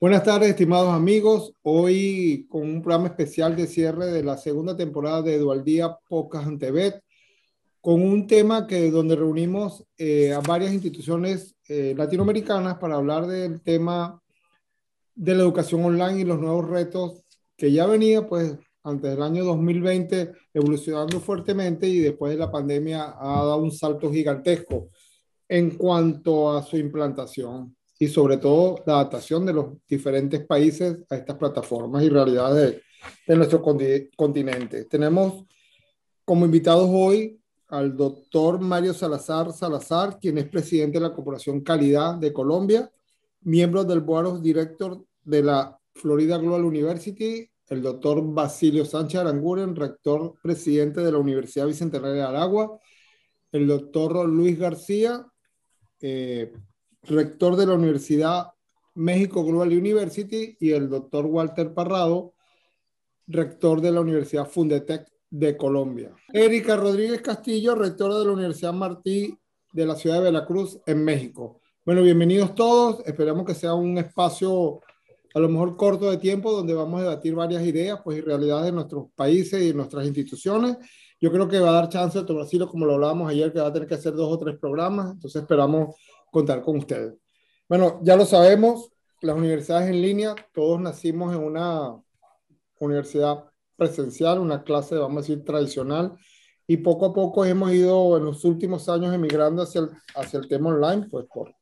Buenas tardes, estimados amigos. Hoy con un programa especial de cierre de la segunda temporada de Dualdía Pocas Antebet, con un tema que donde reunimos eh, a varias instituciones eh, latinoamericanas para hablar del tema de la educación online y los nuevos retos que ya venía, pues, antes del año 2020 evolucionando fuertemente y después de la pandemia ha dado un salto gigantesco en cuanto a su implantación y sobre todo la adaptación de los diferentes países a estas plataformas y realidades de, nuestro continente. Tenemos como invitados hoy al doctor Mario Salazar Salazar, quien es presidente de la Corporación Calidad de Colombia, miembro del Board of Director de la Florida Global University, el doctor Basilio Sánchez Aranguren, rector presidente de la Universidad Bicentenaria de Aragua, el doctor Luis García, eh, rector de la Universidad México Global University, y el doctor Walter Parrado, rector de la Universidad Fundetec de Colombia. Erika Rodríguez Castillo, rectora de la Universidad Martí de la ciudad de Veracruz, en México. Bueno, bienvenidos todos. Esperamos que sea un espacio a lo mejor corto de tiempo donde vamos a debatir varias ideas pues, y realidades de nuestros países y de nuestras instituciones. Yo creo que va a dar chance a Brasil, como lo hablábamos ayer, que va a tener que hacer dos o tres programas. Entonces esperamos contar con ustedes. Bueno, ya lo sabemos, las universidades en línea, todos nacimos en una universidad presencial, una clase, vamos a decir, tradicional, y poco a poco hemos ido en los últimos años emigrando hacia el, hacia el tema online, pues por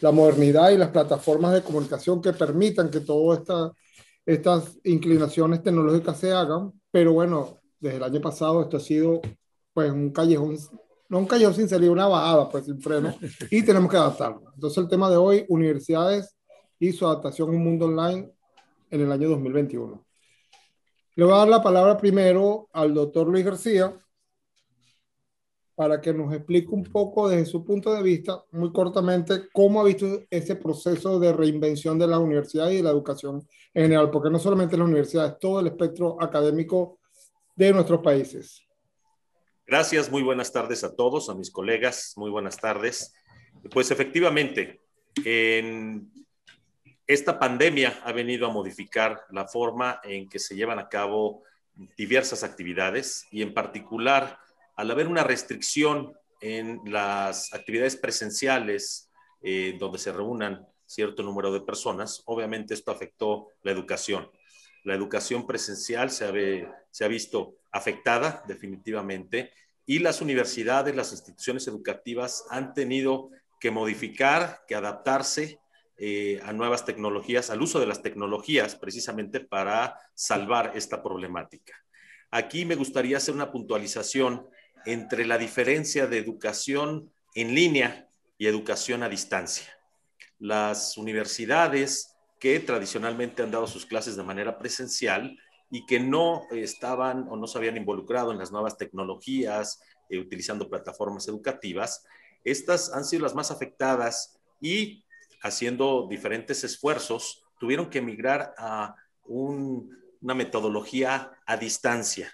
la modernidad y las plataformas de comunicación que permitan que todas esta, estas inclinaciones tecnológicas se hagan, pero bueno, desde el año pasado esto ha sido pues un callejón no un cayó sin salir, una bajada, pues sin freno, y tenemos que adaptarlo. Entonces el tema de hoy, universidades y su adaptación a un mundo online en el año 2021. Le voy a dar la palabra primero al doctor Luis García para que nos explique un poco desde su punto de vista, muy cortamente, cómo ha visto ese proceso de reinvención de la universidad y de la educación en general, porque no solamente la universidad, es todo el espectro académico de nuestros países. Gracias, muy buenas tardes a todos, a mis colegas, muy buenas tardes. Pues efectivamente, en esta pandemia ha venido a modificar la forma en que se llevan a cabo diversas actividades y en particular al haber una restricción en las actividades presenciales eh, donde se reúnan cierto número de personas, obviamente esto afectó la educación. La educación presencial se ha visto afectada definitivamente y las universidades, las instituciones educativas han tenido que modificar, que adaptarse eh, a nuevas tecnologías, al uso de las tecnologías precisamente para salvar esta problemática. Aquí me gustaría hacer una puntualización entre la diferencia de educación en línea y educación a distancia. Las universidades que tradicionalmente han dado sus clases de manera presencial y que no estaban o no se habían involucrado en las nuevas tecnologías, eh, utilizando plataformas educativas, estas han sido las más afectadas y haciendo diferentes esfuerzos, tuvieron que migrar a una metodología a distancia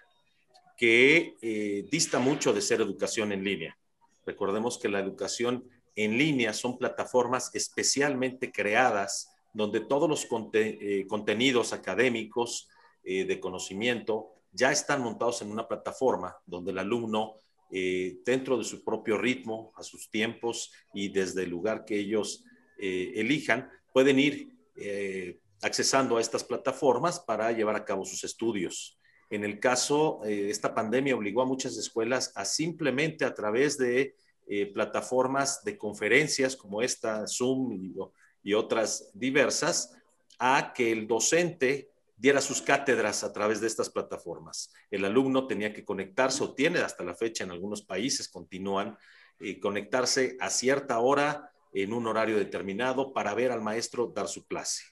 que eh, dista mucho de ser educación en línea. Recordemos que la educación en línea son plataformas especialmente creadas donde todos los eh, contenidos académicos, eh, de conocimiento ya están montados en una plataforma donde el alumno, eh, dentro de su propio ritmo, a sus tiempos y desde el lugar que ellos elijan, pueden ir accesando a estas plataformas para llevar a cabo sus estudios. En el caso, esta pandemia obligó a muchas escuelas a simplemente a través de plataformas de conferencias como esta, Zoom y otras diversas, a que el docente diera sus cátedras a través de estas plataformas. El alumno tenía que conectarse o tiene hasta la fecha en algunos países, continúan, eh, conectarse a cierta hora en un horario determinado para ver al maestro dar su clase.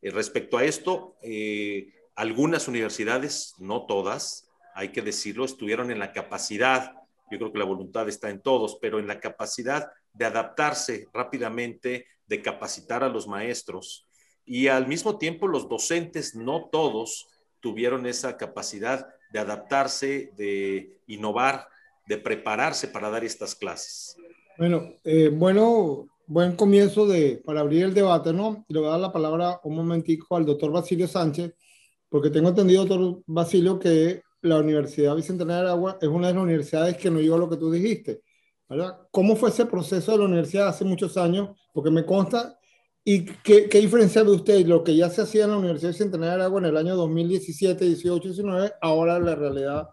Eh, respecto a esto, eh, algunas universidades, no todas, hay que decirlo, estuvieron en la capacidad, yo creo que la voluntad está en todos, pero en la capacidad de adaptarse rápidamente, de capacitar a los maestros, y al mismo tiempo los docentes, no todos, tuvieron esa capacidad de adaptarse, de innovar, de prepararse para dar estas clases. Bueno, eh, bueno, buen comienzo de, para abrir el debate, ¿no? Le voy a dar la palabra un momentico al doctor Basilio Sánchez, porque tengo entendido, doctor Basilio, que la Universidad Bicentenario de Agua es una de las universidades que no llegó a lo que tú dijiste, ¿verdad? ¿Cómo fue ese proceso de la universidad hace muchos años? Porque me consta, ¿y qué, qué diferencia de usted lo que ya se hacía en la Universidad Bicentenario de Agua en el año 2017, 18, 19, ahora la realidad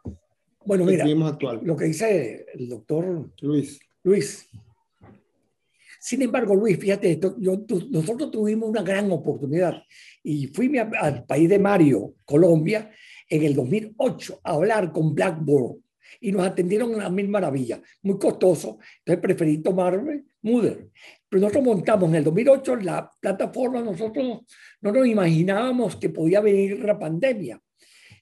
bueno, mira, actual? Lo que dice el doctor Luis. Luis. Sin embargo, Luis, fíjate yo, nosotros tuvimos una gran oportunidad y fui al país de Mario, Colombia, en el 2008 a hablar con Blackboard y nos atendieron a mil maravillas, muy costoso, entonces preferí tomarme Moodle. Pero nosotros montamos en el 2008 la plataforma, nosotros no nos imaginábamos que podía venir la pandemia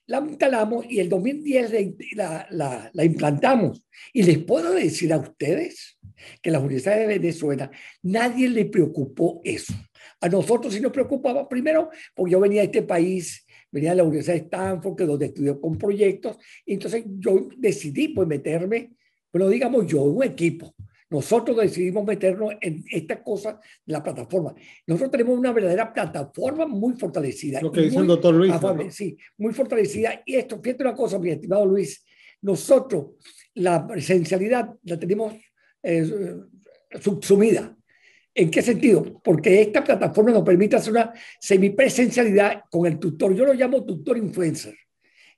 la instalamos y el 2010 la, la, la, implantamos. Y les puedo decir a ustedes que la Universidad de Venezuela nadie le preocupó eso. A nosotros sí nos preocupaba, primero, porque yo venía de este país, venía de la Universidad de Stanford, que donde estudió con proyectos, y entonces yo decidí pues meterme, pero digamos yo, un equipo, nosotros decidimos meternos en esta cosa de la plataforma. Nosotros tenemos una verdadera plataforma muy fortalecida. Lo que dice el doctor Luis. Sí, muy fortalecida. Y esto, fíjate una cosa, mi estimado Luis, nosotros la presencialidad la tenemos eh, subsumida. ¿En qué sentido? Porque esta plataforma nos permite hacer una semipresencialidad con el tutor. Yo lo llamo tutor influencer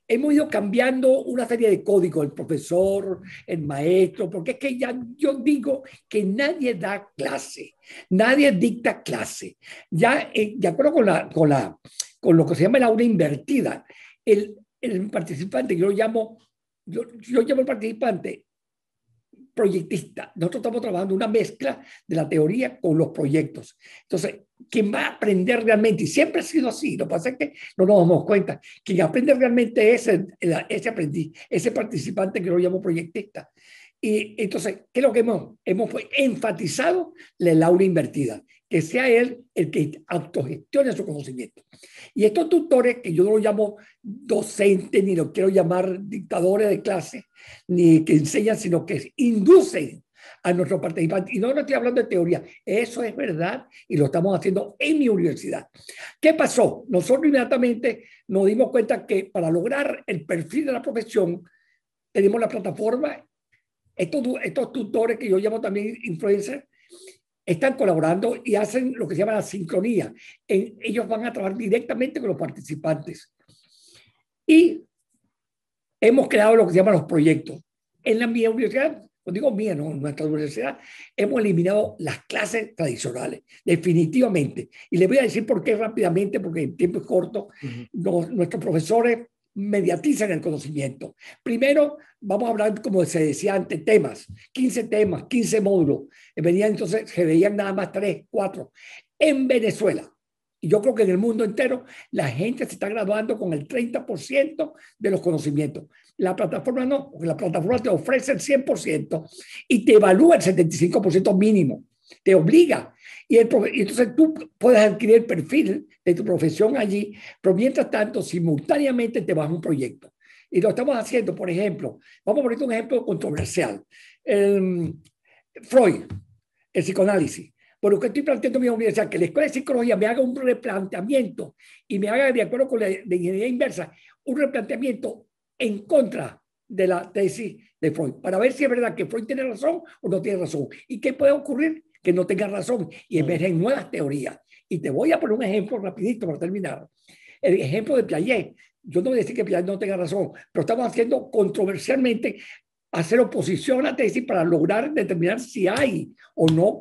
hemos ido cambiando una serie de códigos, el profesor, el maestro, porque es que ya yo digo que nadie da clase, nadie dicta clase. Ya, eh, de acuerdo con, la, con, la, con lo que se llama la aula invertida, el, el participante, yo lo llamo, yo, yo llamo el participante proyectista. Nosotros estamos trabajando una mezcla de la teoría con los proyectos. Entonces, quien va a aprender realmente, y siempre ha sido así, lo que pasa es que no nos damos cuenta, quien aprende realmente es ese aprendiz, ese participante que lo llamo proyectista. Y entonces, ¿qué es lo que hemos, hemos enfatizado? La aula invertida, que sea él el que autogestione su conocimiento. Y estos tutores, que yo no los llamo docentes, ni los quiero llamar dictadores de clase, ni que enseñan, sino que inducen a nuestros participantes. Y no, no estoy hablando de teoría, eso es verdad y lo estamos haciendo en mi universidad. ¿Qué pasó? Nosotros inmediatamente nos dimos cuenta que para lograr el perfil de la profesión, tenemos la plataforma, estos, estos tutores que yo llamo también influencers, están colaborando y hacen lo que se llama la sincronía. En, ellos van a trabajar directamente con los participantes. Y hemos creado lo que se llama los proyectos. En la mi universidad, cuando digo mía, no, en nuestra universidad, hemos eliminado las clases tradicionales, definitivamente. Y les voy a decir por qué rápidamente, porque el tiempo es corto. nuestros profesores mediatizan el conocimiento. Primero, vamos a hablar, como se decía antes, temas, 15 temas, 15 módulos. Venían entonces, se veían nada más 3, 4. En Venezuela, y yo creo que en el mundo entero, la gente se está graduando con el 30% de los conocimientos. La plataforma no, porque la plataforma te ofrece el 100% y te evalúa el 75% mínimo. Te obliga. Y, entonces tú puedes adquirir el perfil de tu profesión allí, pero mientras tanto, simultáneamente te vas a un proyecto. Y lo estamos haciendo, por ejemplo, vamos a poner un ejemplo controversial. Freud, el psicoanálisis. Bueno, que estoy planteando mi universidad, que la Escuela de Psicología me haga un replanteamiento y me haga, de acuerdo con la de ingeniería inversa, un replanteamiento en contra de la tesis de Freud, para ver si es verdad que Freud tiene razón o no tiene razón. ¿Y qué puede ocurrir? Que no tenga razón y emergen nuevas teorías. Y te voy a poner un ejemplo rapidito para terminar. El ejemplo de Piaget. Yo no voy a decir que Piaget no tenga razón, pero estamos haciendo controversialmente hacer oposición a la tesis para lograr determinar si hay o no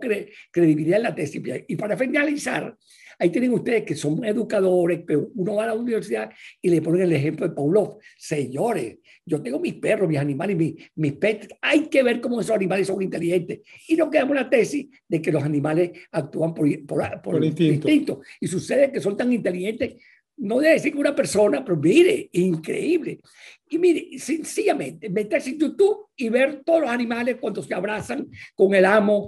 credibilidad en la tesis. Y para finalizar, ahí tienen ustedes que son educadores, pero uno va a la universidad y le ponen el ejemplo de Pavlov. Señores, yo tengo mis perros, mis animales, mis, mis pets. Hay que ver cómo esos animales son inteligentes. Y no quedamos la tesis de que los animales actúan por, por, por, instinto. instinto. Y sucede que son tan inteligentes no debe decir que una persona, pero mire, increíble. Y mire, sencillamente, meterse en YouTube y ver todos los animales cuando se abrazan con el amo,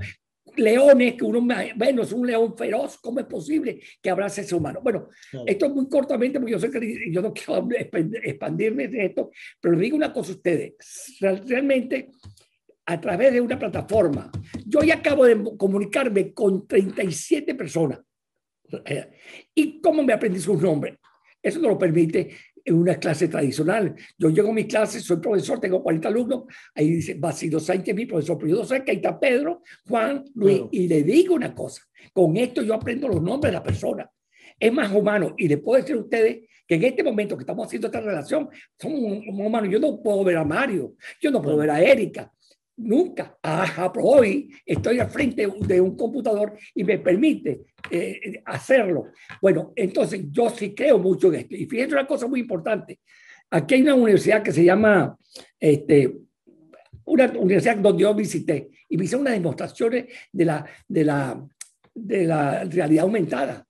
leones, que uno, bueno, es un león feroz, ¿cómo es posible que abrace a ese humano? Bueno, esto es muy cortamente, porque yo sé que yo no quiero expandirme de esto, pero digo una cosa a ustedes, realmente a través de una plataforma, Yo ya acabo de comunicarme con 37 personas. ¿Y cómo me aprendí sus nombres? Eso no lo permite en una clase tradicional. Yo llego a mi clase, soy profesor, tengo 40 alumnos, ahí dice Basilio Sánchez, mi profesor, pero yo sé que ahí está Pedro, Juan, Luis, y le digo una cosa, con esto yo aprendo los nombres de la persona. Es más humano, y le puedo decir a ustedes que en este momento que estamos haciendo esta relación, somos humanos. Yo no puedo ver a Mario, yo no puedo ver a Erika, nunca. Ajá, pero hoy estoy al frente de un computador y me permite eh, hacerlo. Bueno, entonces yo sí creo mucho en esto. Y fíjense una cosa muy importante. Aquí hay una universidad que se llama, este, una universidad donde yo visité y me hice unas demostraciones de la, de la, de la realidad aumentada.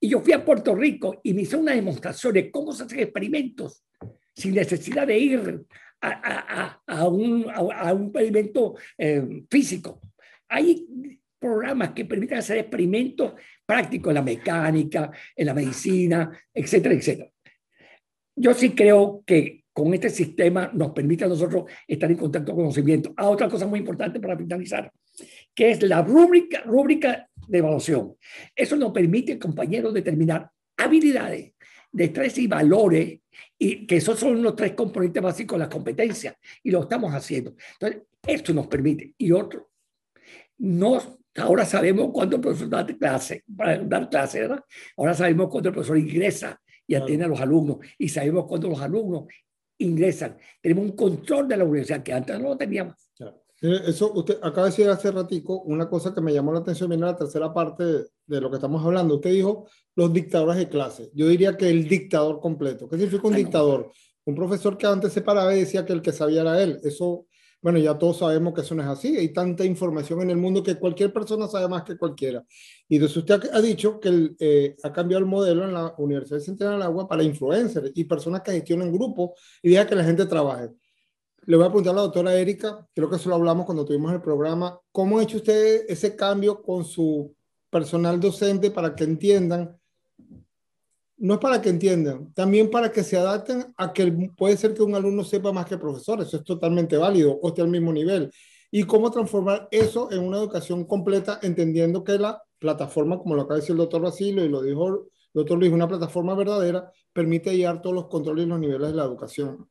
Y yo fui a Puerto Rico y me hice una demostración de cómo se hacen experimentos sin necesidad de ir a, a, un, a un, experimento eh, físico. Hay programas que permiten hacer experimentos prácticos en la mecánica, en la medicina, etcétera, etcétera. Yo sí creo que con este sistema nos permite a nosotros estar en contacto con conocimiento. Ah, otra cosa muy importante para finalizar, que es la rúbrica, rúbrica de evaluación. Eso nos permite, compañeros, determinar habilidades, destrezas y valores, y que esos son los tres componentes básicos de la competencia, y lo estamos haciendo. Entonces, esto nos permite. Y otro, no, ahora sabemos cuándo el profesor da clase, para dar clase, ¿verdad? Ahora sabemos cuándo el profesor ingresa y atiende a los alumnos, y sabemos cuándo los alumnos ingresan. Tenemos un control de la universidad que antes no lo teníamos. Eso usted acaba de decir hace ratico una cosa que me llamó la atención en la tercera parte de lo que estamos hablando. Usted dijo los dictadores de clase. Yo diría que el dictador completo. ¿Qué significa un dictador? Un profesor que antes se paraba y decía que el que sabía era él. Eso, bueno, ya todos sabemos que eso no es así. Hay tanta información en el mundo que cualquier persona sabe más que cualquiera. Y entonces usted ha dicho que eh, ha cambiado el modelo en la Universidad Central del Agua para influencers y personas que gestionan grupos y deja que la gente trabaje. Le voy a preguntar a la doctora Erika, creo que eso lo hablamos cuando tuvimos el programa, ¿cómo ha hecho usted ese cambio con su personal docente para que entiendan? No es para que entiendan, también para que se adapten a que puede ser que un alumno sepa más que el profesor, eso es totalmente válido, o esté al mismo nivel. Y cómo transformar eso en una educación completa, entendiendo que la plataforma, como lo acaba de decir el doctor Basilio y lo dijo el doctor Luis, una plataforma verdadera, permite llevar todos los controles y los niveles de la educación.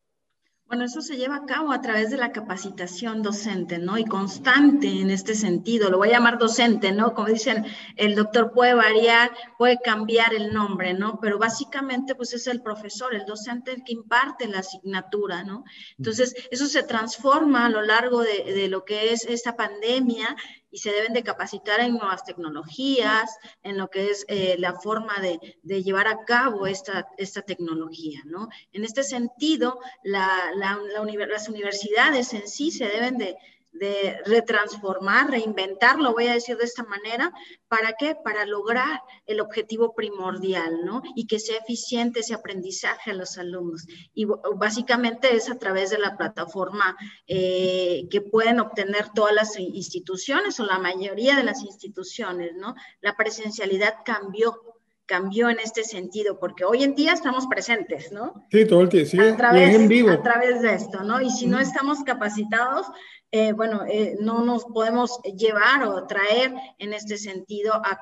Bueno, eso se lleva a cabo a través de la capacitación docente, ¿no? Y constante en este sentido. Lo voy a llamar docente, ¿no? Como dicen, el doctor puede variar, puede cambiar el nombre, ¿no? Pero básicamente, pues es el profesor, el docente el que imparte la asignatura, ¿no? Entonces, eso se transforma a lo largo de, de lo que es esta pandemia y se deben de capacitar en nuevas tecnologías, en lo que es eh, la forma de, llevar a cabo esta, esta tecnología, ¿no? En este sentido, la, las universidades en sí se deben de, de retransformar, reinventar, lo voy a decir de esta manera, ¿para qué? Para lograr el objetivo primordial, ¿no? Y que sea eficiente ese aprendizaje a los alumnos. Y básicamente es a través de la plataforma eh, que pueden obtener todas las instituciones o la mayoría de las instituciones, ¿no? La presencialidad cambió cambió en este sentido, porque hoy en día estamos presentes, ¿no? Sí, todo el tiempo, sí, a través, en vivo. A través de esto, ¿no? Y si no estamos capacitados, eh, bueno, eh, no nos podemos llevar o traer en este sentido a,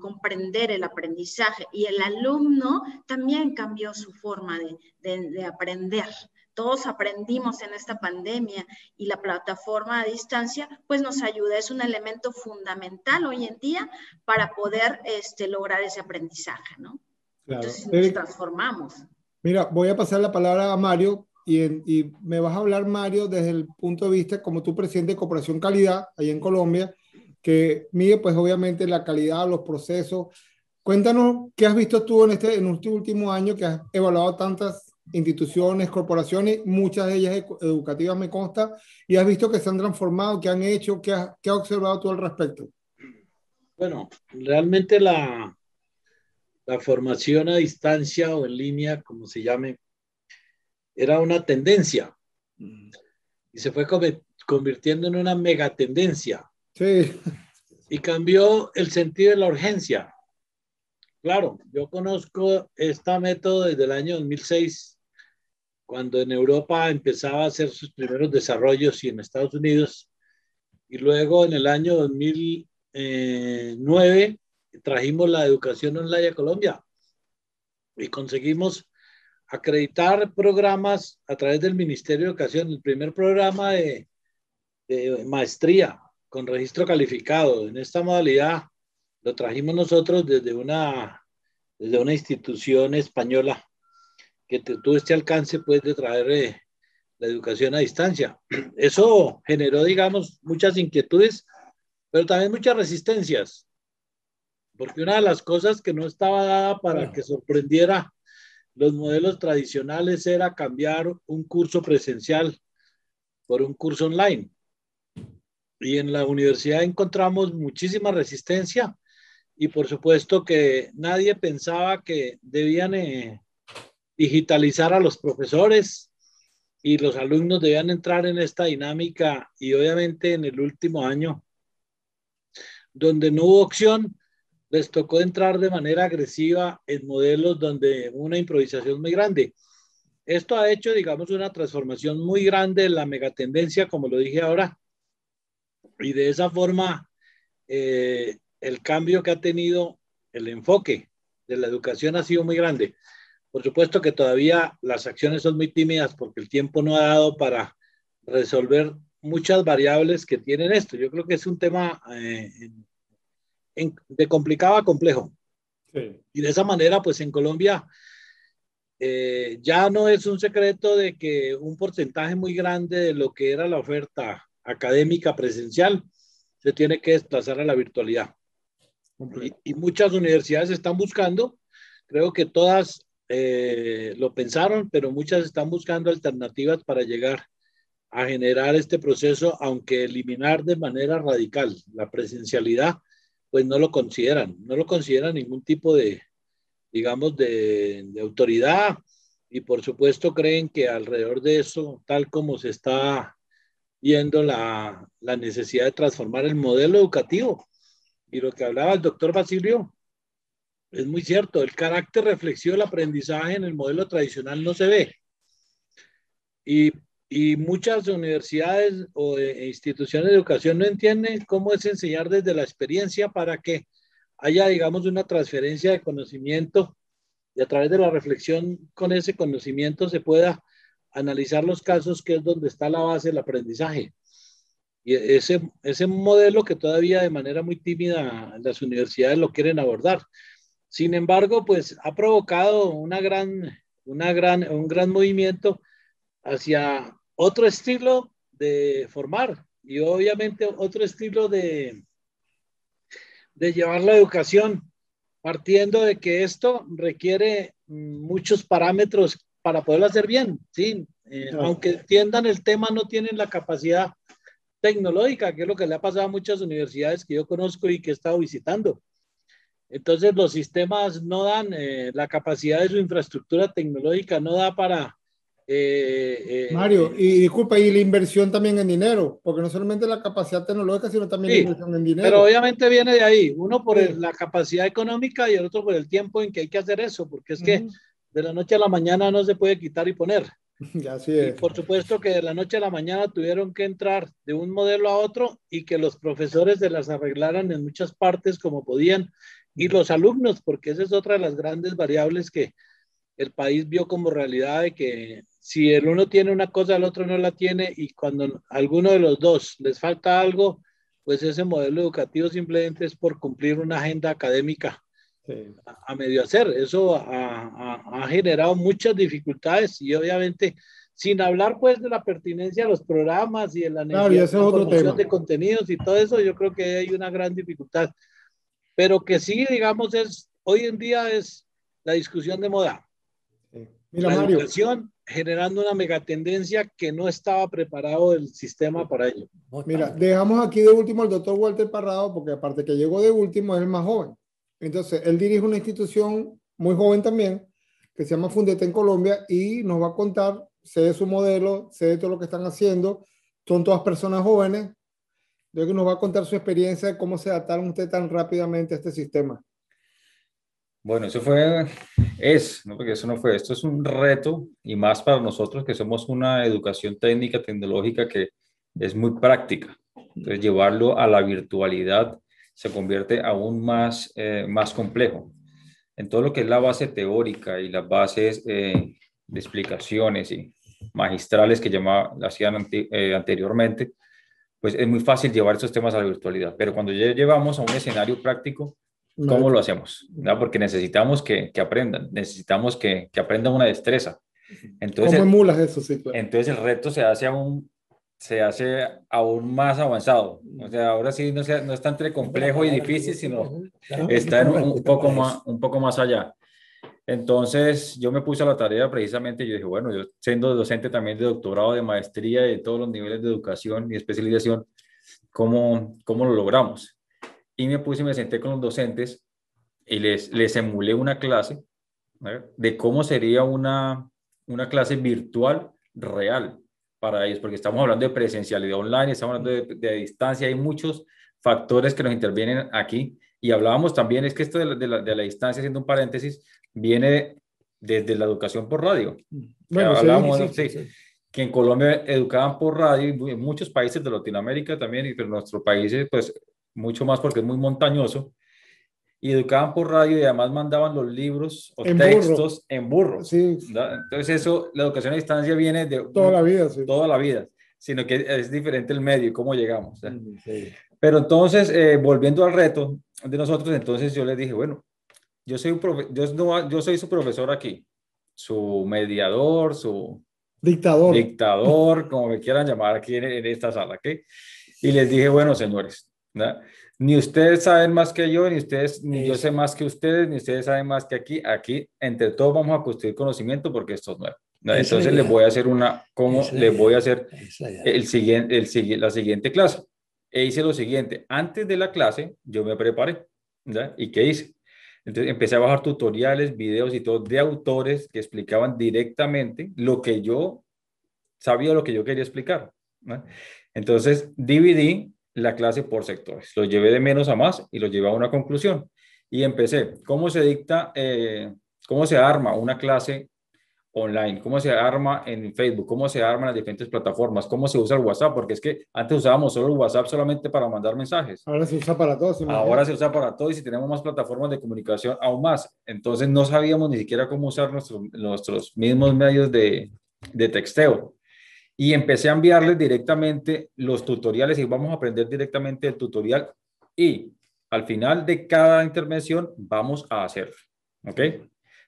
comprender el aprendizaje. Y el alumno también cambió su forma de, aprender. Todos aprendimos en esta pandemia y la plataforma a distancia pues nos ayuda, es un elemento fundamental hoy en día para poder este, lograr ese aprendizaje, ¿no? Entonces nos transformamos. Mira, voy a pasar la palabra a Mario y, me vas a hablar, Mario, desde el punto de vista como tu presidente de Cooperación Calidad, ahí en Colombia, que mide, pues obviamente, la calidad, los procesos. Cuéntanos qué has visto tú en este, en este último año, que has evaluado tantas instituciones, corporaciones, muchas de ellas educativas me consta, y has visto que se han transformado, qué han hecho, qué has, qué has observado tú al respecto. Bueno, realmente la, la formación a distancia o en línea, como se llame, era una tendencia mm. y se fue convirtiendo en una megatendencia. Sí. Y cambió el sentido de la urgencia. Claro, yo conozco este método desde el año 2006, cuando en Europa empezaba a hacer sus primeros desarrollos y en Estados Unidos, y luego en el año 2009 trajimos la educación online a Colombia y conseguimos acreditar programas a través del Ministerio de Educación, el primer programa de, de maestría con registro calificado. En esta modalidad lo trajimos nosotros desde una, desde una institución española que tuvo este alcance pues, de traer eh, la educación a distancia. Eso generó, digamos, muchas inquietudes, pero también muchas resistencias, porque una de las cosas que no estaba dada para que sorprendiera los modelos tradicionales era cambiar un curso presencial por un curso online. Y en la universidad encontramos muchísima resistencia y por supuesto que nadie pensaba que debían eh, digitalizar a los profesores y los alumnos debían entrar en esta dinámica y obviamente en el último año, donde no hubo opción, les tocó entrar de manera agresiva en modelos donde una improvisación muy grande. Esto ha hecho, digamos, una transformación muy grande en la megatendencia, como lo dije ahora, y de esa forma eh, el cambio que ha tenido el enfoque de la educación ha sido muy grande. Por supuesto que todavía las acciones son muy tímidas porque el tiempo no ha dado para resolver muchas variables que tienen esto. Yo creo que es un tema eh, de complicado a complejo. Y de esa manera, pues en Colombia eh, ya no es un secreto de que un porcentaje muy grande de lo que era la oferta académica presencial se tiene que desplazar a la virtualidad. Y, y, muchas universidades están buscando, creo que todas eh, lo pensaron, pero muchas están buscando alternativas para llegar a generar este proceso, aunque eliminar de manera radical la presencialidad, pues no lo consideran, no lo consideran ningún tipo de, digamos, de, autoridad y por supuesto creen que alrededor de eso, tal como se está viendo la, la necesidad de transformar el modelo educativo y lo que hablaba el doctor Basilio, es muy cierto, el carácter reflexivo del aprendizaje en el modelo tradicional no se ve. Y, y muchas universidades o e instituciones de educación no entienden cómo es enseñar desde la experiencia para que haya, digamos, una transferencia de conocimiento y a través de la reflexión con ese conocimiento se pueda analizar los casos, que es donde está la base del aprendizaje. Y ese, ese modelo que todavía de manera muy tímida las universidades lo quieren abordar. Sin embargo, pues ha provocado una gran, una gran, un gran movimiento hacia otro estilo de formar y obviamente otro estilo de, de llevar la educación, partiendo de que esto requiere muchos parámetros para poderlo hacer bien, ¿sí? Eh, aunque entiendan el tema, no tienen la capacidad tecnológica, que es lo que le ha pasado a muchas universidades que yo conozco y que he estado visitando. Entonces los sistemas no dan, eh, la capacidad de su infraestructura tecnológica no da para... Eh, eh, Mario, y disculpa, y la inversión también en dinero, porque no solamente la capacidad tecnológica, sino también la inversión en dinero. Pero obviamente viene de ahí, uno por la capacidad económica y el otro por el tiempo en que hay que hacer eso, porque es que de la noche a la mañana no se puede quitar y poner. Así es. Y por supuesto que de la noche a la mañana tuvieron que entrar de un modelo a otro y que los profesores se las arreglaran en muchas partes como podían y los alumnos, porque esa es otra de las grandes variables que el país vio como realidad de que si el uno tiene una cosa, el otro no la tiene y cuando alguno de los dos les falta algo, pues ese modelo educativo simplemente es por cumplir una agenda académica a, medio hacer. Eso ha, generado muchas dificultades y obviamente sin hablar pues de la pertinencia de los programas y de la necesidad de contenidos y todo eso, yo creo que hay una gran dificultad pero que sí, digamos, es hoy en día es la discusión de moda. Mira, la Mario. educación generando una megatendencia que no estaba preparado el sistema para ello. Mira, dejamos aquí de último al doctor Walter Parrado, porque aparte que llegó de último, es el más joven. Entonces, él dirige una institución muy joven también, que se llama Fundete en Colombia, y nos va a contar, sé de su modelo, sé de todo lo que están haciendo, son todas personas jóvenes, Luego nos va a contar su experiencia de cómo se adaptaron usted tan rápidamente a este sistema. Bueno, eso fue, es, ¿no? porque eso no fue, esto es un reto y más para nosotros que somos una educación técnica, tecnológica que es muy práctica. Entonces, llevarlo a la virtualidad se convierte aún más, eh, más complejo. En todo lo que es la base teórica y las bases eh, de explicaciones y magistrales que llamaba, hacían eh, anteriormente, pues es muy fácil llevar esos temas a la virtualidad. Pero cuando ya llevamos a un escenario práctico, ¿cómo lo hacemos? Porque necesitamos que, que aprendan, necesitamos que, que, aprendan una destreza. Entonces, ¿Cómo emulas eso? Sí, Entonces el reto se hace aún se hace aún más avanzado. O sea, ahora sí no, no está entre complejo y difícil, sino está en un, poco más, un poco más allá. Entonces, yo me puse a la tarea precisamente, yo dije, bueno, yo siendo docente también de doctorado, de maestría, de todos los niveles de educación y especialización, ¿cómo, cómo lo logramos? Y me puse y me senté con los docentes y les, les emulé una clase de cómo sería una, una clase virtual real para ellos, porque estamos hablando de presencialidad online, estamos hablando de, de distancia, hay muchos factores que nos intervienen aquí. Y hablábamos también, es que esto de la, de la, de la distancia, haciendo un paréntesis, viene desde la educación por radio. Bueno, hablamos, sí, sí, que en Colombia educaban por radio, y en muchos países de Latinoamérica también, y en nuestros países, pues mucho más porque es muy montañoso, y educaban por radio y además mandaban los libros o textos en burro. Sí. Entonces eso, la educación a distancia viene de... Toda la vida, sí. Toda la vida, sino que es diferente el medio y cómo llegamos. Pero entonces, eh, volviendo al reto de nosotros, entonces yo les dije, bueno, yo soy, un yo, yo soy su profesor aquí, su mediador, su... Dictador. Dictador, como me quieran llamar aquí en, esta sala, ¿ok? Y les dije, bueno, señores, ni ustedes saben más que yo, ni ustedes, ni yo sé más que ustedes, ni ustedes saben más que aquí. Aquí, entre todos, vamos a construir conocimiento porque esto es nuevo. Entonces les voy a hacer una, ¿cómo les voy a hacer el siguiente, el, la siguiente clase? E hice lo siguiente, antes de la clase yo me preparé, ¿ya? ¿Y qué hice? Entonces empecé a bajar tutoriales, videos y todo de autores que explicaban directamente lo que yo sabía, lo que yo quería explicar. Entonces dividí la clase por sectores. Lo llevé de menos a más y lo llevé a una conclusión. Y empecé, ¿cómo se dicta, eh, cómo se arma una clase online, cómo se arma en Facebook, cómo se arman las diferentes plataformas, cómo se usa el WhatsApp, porque es que antes usábamos solo el WhatsApp solamente para mandar mensajes. Ahora se usa para todos. Ahora se usa para todos y si tenemos más plataformas de comunicación, aún más. Entonces no sabíamos ni siquiera cómo usar nuestros, nuestros mismos medios de, de texteo. Y empecé a enviarles directamente los tutoriales y vamos a aprender directamente el tutorial y al final de cada intervención vamos a hacer. ¿Ok?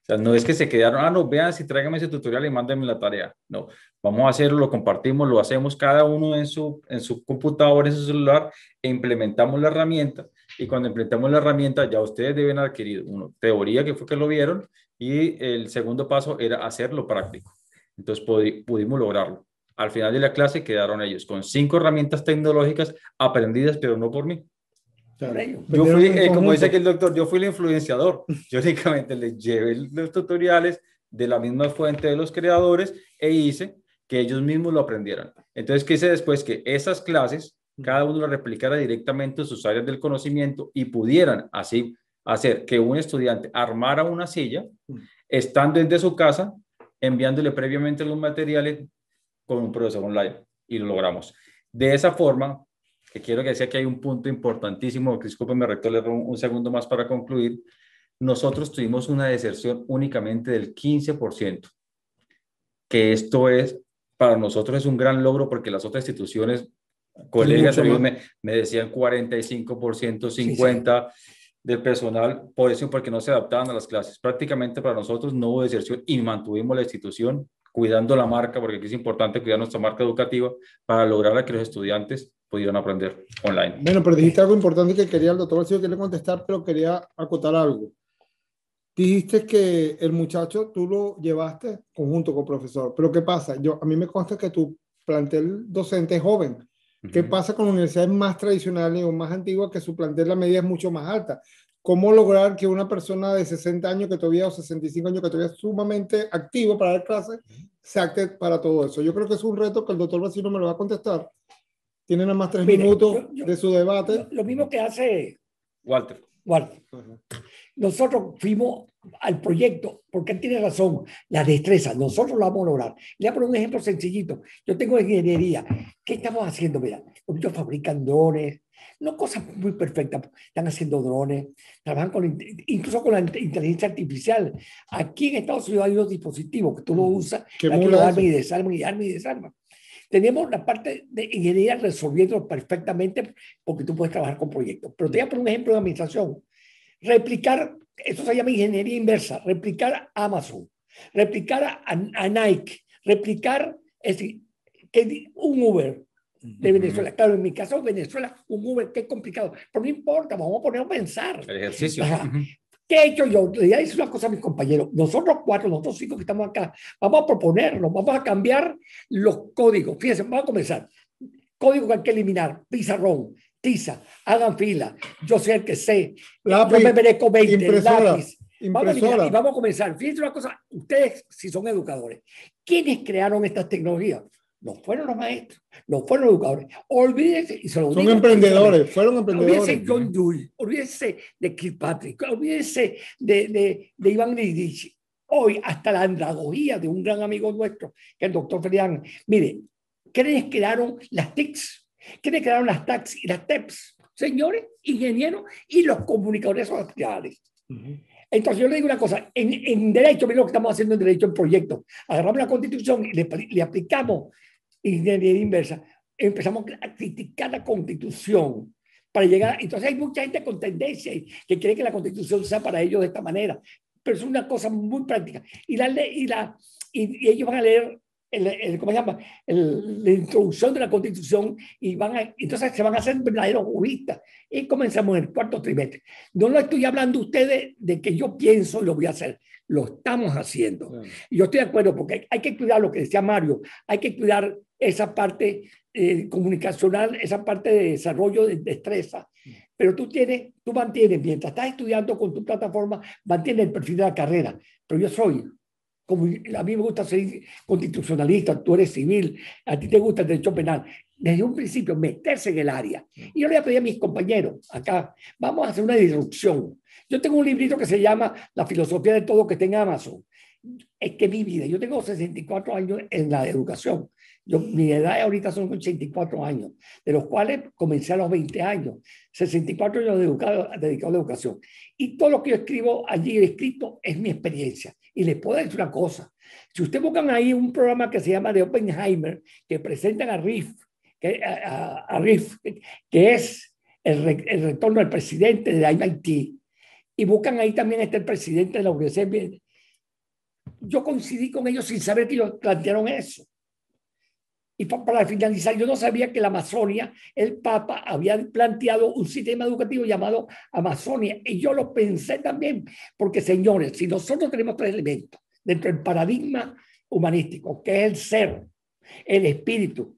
sea, no es que se quedaron, ah, no, vean si tráiganme ese tutorial y mándenme la tarea. No, vamos a hacerlo, lo compartimos, lo hacemos cada uno en su, en su computador, en su celular, e implementamos la herramienta. Y cuando implementamos la herramienta, ya ustedes deben adquirir, una teoría que fue que lo vieron, y el segundo paso era hacerlo práctico. Entonces pudimos lograrlo. Al final de la clase quedaron ellos con cinco herramientas tecnológicas aprendidas, pero no por mí, yo fui, eh, como dice aquí el doctor, yo fui el influenciador. Yo únicamente les llevé los tutoriales de la misma fuente de los creadores e hice que ellos mismos lo aprendieran. Entonces, ¿qué hice después? Que esas clases, cada uno las replicara directamente en sus áreas del conocimiento y pudieran así hacer que un estudiante armara una silla, estando desde su casa, enviándole previamente los materiales con un profesor online. Y lo logramos. De esa forma, que quiero que decía que hay un punto importantísimo, discúlpeme, rector, le un, un segundo más para concluir. Nosotros tuvimos una deserción únicamente del 15%, que esto es, para nosotros es un gran logro porque las otras instituciones, colegas me, me, decían 45%, 50% del personal, por eso, porque no se adaptaban a las clases. Prácticamente para nosotros no hubo deserción y mantuvimos la institución cuidando la marca, porque aquí es importante cuidar nuestra marca educativa para lograr que los estudiantes pudieran aprender online. Bueno, pero dijiste algo importante que quería el doctor quiere contestar, pero quería acotar algo. Dijiste que el muchacho tú lo llevaste conjunto con el profesor, pero ¿qué pasa? Yo, a mí me consta que tu plantel docente es joven. ¿Qué pasa con universidades más tradicionales o más antiguas que su plantel la media es mucho más alta? ¿Cómo lograr que una persona de 60 años que todavía o 65 años que todavía es sumamente activo para dar clases se acte para todo eso? Yo creo que es un reto que el doctor Vecino me lo va a contestar tiene nada más tres minutos de su debate. Lo, mismo que hace Walter. Walter. nosotros fuimos al proyecto, porque él tiene razón, la destreza, nosotros lo vamos a lograr. Le voy a poner un ejemplo sencillito. Yo tengo ingeniería. ¿Qué estamos haciendo? Mira, ellos fabrican drones, no cosas muy perfectas, están haciendo drones, trabajan con, incluso con la inteligencia artificial. Aquí en Estados Unidos hay unos dispositivos que tú lo usas, que arma y desarma y arma y desarma. Tenemos la parte de ingeniería resolviendo perfectamente porque tú puedes trabajar con proyectos. Pero te voy a poner un ejemplo de administración. Replicar, esto se llama ingeniería inversa, replicar a Amazon, replicar a, Nike, replicar es que un Uber de Venezuela. Claro, en mi caso, Venezuela, un Uber, qué complicado. Pero no importa, vamos a poner a pensar. El ejercicio. ¿Qué he hecho yo? Le voy a decir una cosa a mis compañeros. Nosotros cuatro, nosotros cinco que estamos acá, vamos a proponernos, vamos a cambiar los códigos. Fíjense, vamos a comenzar. Código que hay que eliminar, pizarrón, tiza, hagan fila. Yo sé el que sé. yo me merezco 20, impresora, lápiz. Vamos a y vamos a comenzar. Fíjense una cosa, ustedes si son educadores, ¿quiénes crearon estas tecnologías? No fueron los maestros, no fueron los educadores. Olvídense, y se lo Son emprendedores, fueron emprendedores. Olvídense de John Dewey, olvídense de Kirkpatrick, olvídense de, de, de Iván Lidich. Hoy, hasta la andragogía de un gran amigo nuestro, que es el doctor Ferdinand. Mire, ¿quiénes crearon las TICs? ¿Quiénes crearon las TACs y las TEPS? Señores, ingenieros y los comunicadores sociales. Entonces yo le digo una cosa, en, en derecho, mira lo que estamos haciendo en derecho en proyecto. Agarramos la constitución y le, le aplicamos ingeniería inversa, empezamos a criticar la constitución para llegar. Entonces hay mucha gente con tendencia que cree que la constitución sea para ellos de esta manera, pero es una cosa muy práctica. Y, la, y, la, y, ellos van a leer el, ¿cómo se llama? la introducción de la Constitución y van a, entonces se van a hacer verdaderos juristas. Y comenzamos en el cuarto trimestre. No lo estoy hablando ustedes de que yo pienso y lo voy a hacer. Lo estamos haciendo. Yo estoy de acuerdo porque hay que cuidar lo que decía Mario, hay que cuidar esa parte eh, comunicacional, esa parte de desarrollo de destreza. Pero tú tienes, tú mantienes, mientras estás estudiando con tu plataforma, mantienes el perfil de la carrera. Pero yo soy, como a mí me gusta ser constitucionalista, tú eres civil, a ti te gusta el derecho penal. Desde un principio, meterse en el área. Y yo le voy a mis compañeros acá, vamos a hacer una disrupción. Yo tengo un librito que se llama La filosofía de todo que tenga Amazon. Es que mi vida, yo tengo 64 años en la educación. Yo, mi edad ahorita son 84 años, de los cuales comencé a los 20 años, 64 años dedicado a la educación. Y todo lo que yo escribo allí escrito es mi experiencia. Y les puedo decir una cosa, si ustedes buscan ahí un programa que se llama de Oppenheimer, que presentan a Riff, que, a, Riff, que es el, el, retorno del presidente de MIT, y buscan ahí también este el presidente de la Universidad. Yo coincidí con ellos sin saber que ellos plantearon eso. Y para finalizar, yo no sabía que la Amazonia, el Papa había planteado un sistema educativo llamado Amazonia. Y yo lo pensé también, porque señores, si nosotros tenemos tres elementos dentro del paradigma humanístico, que es el ser, el espíritu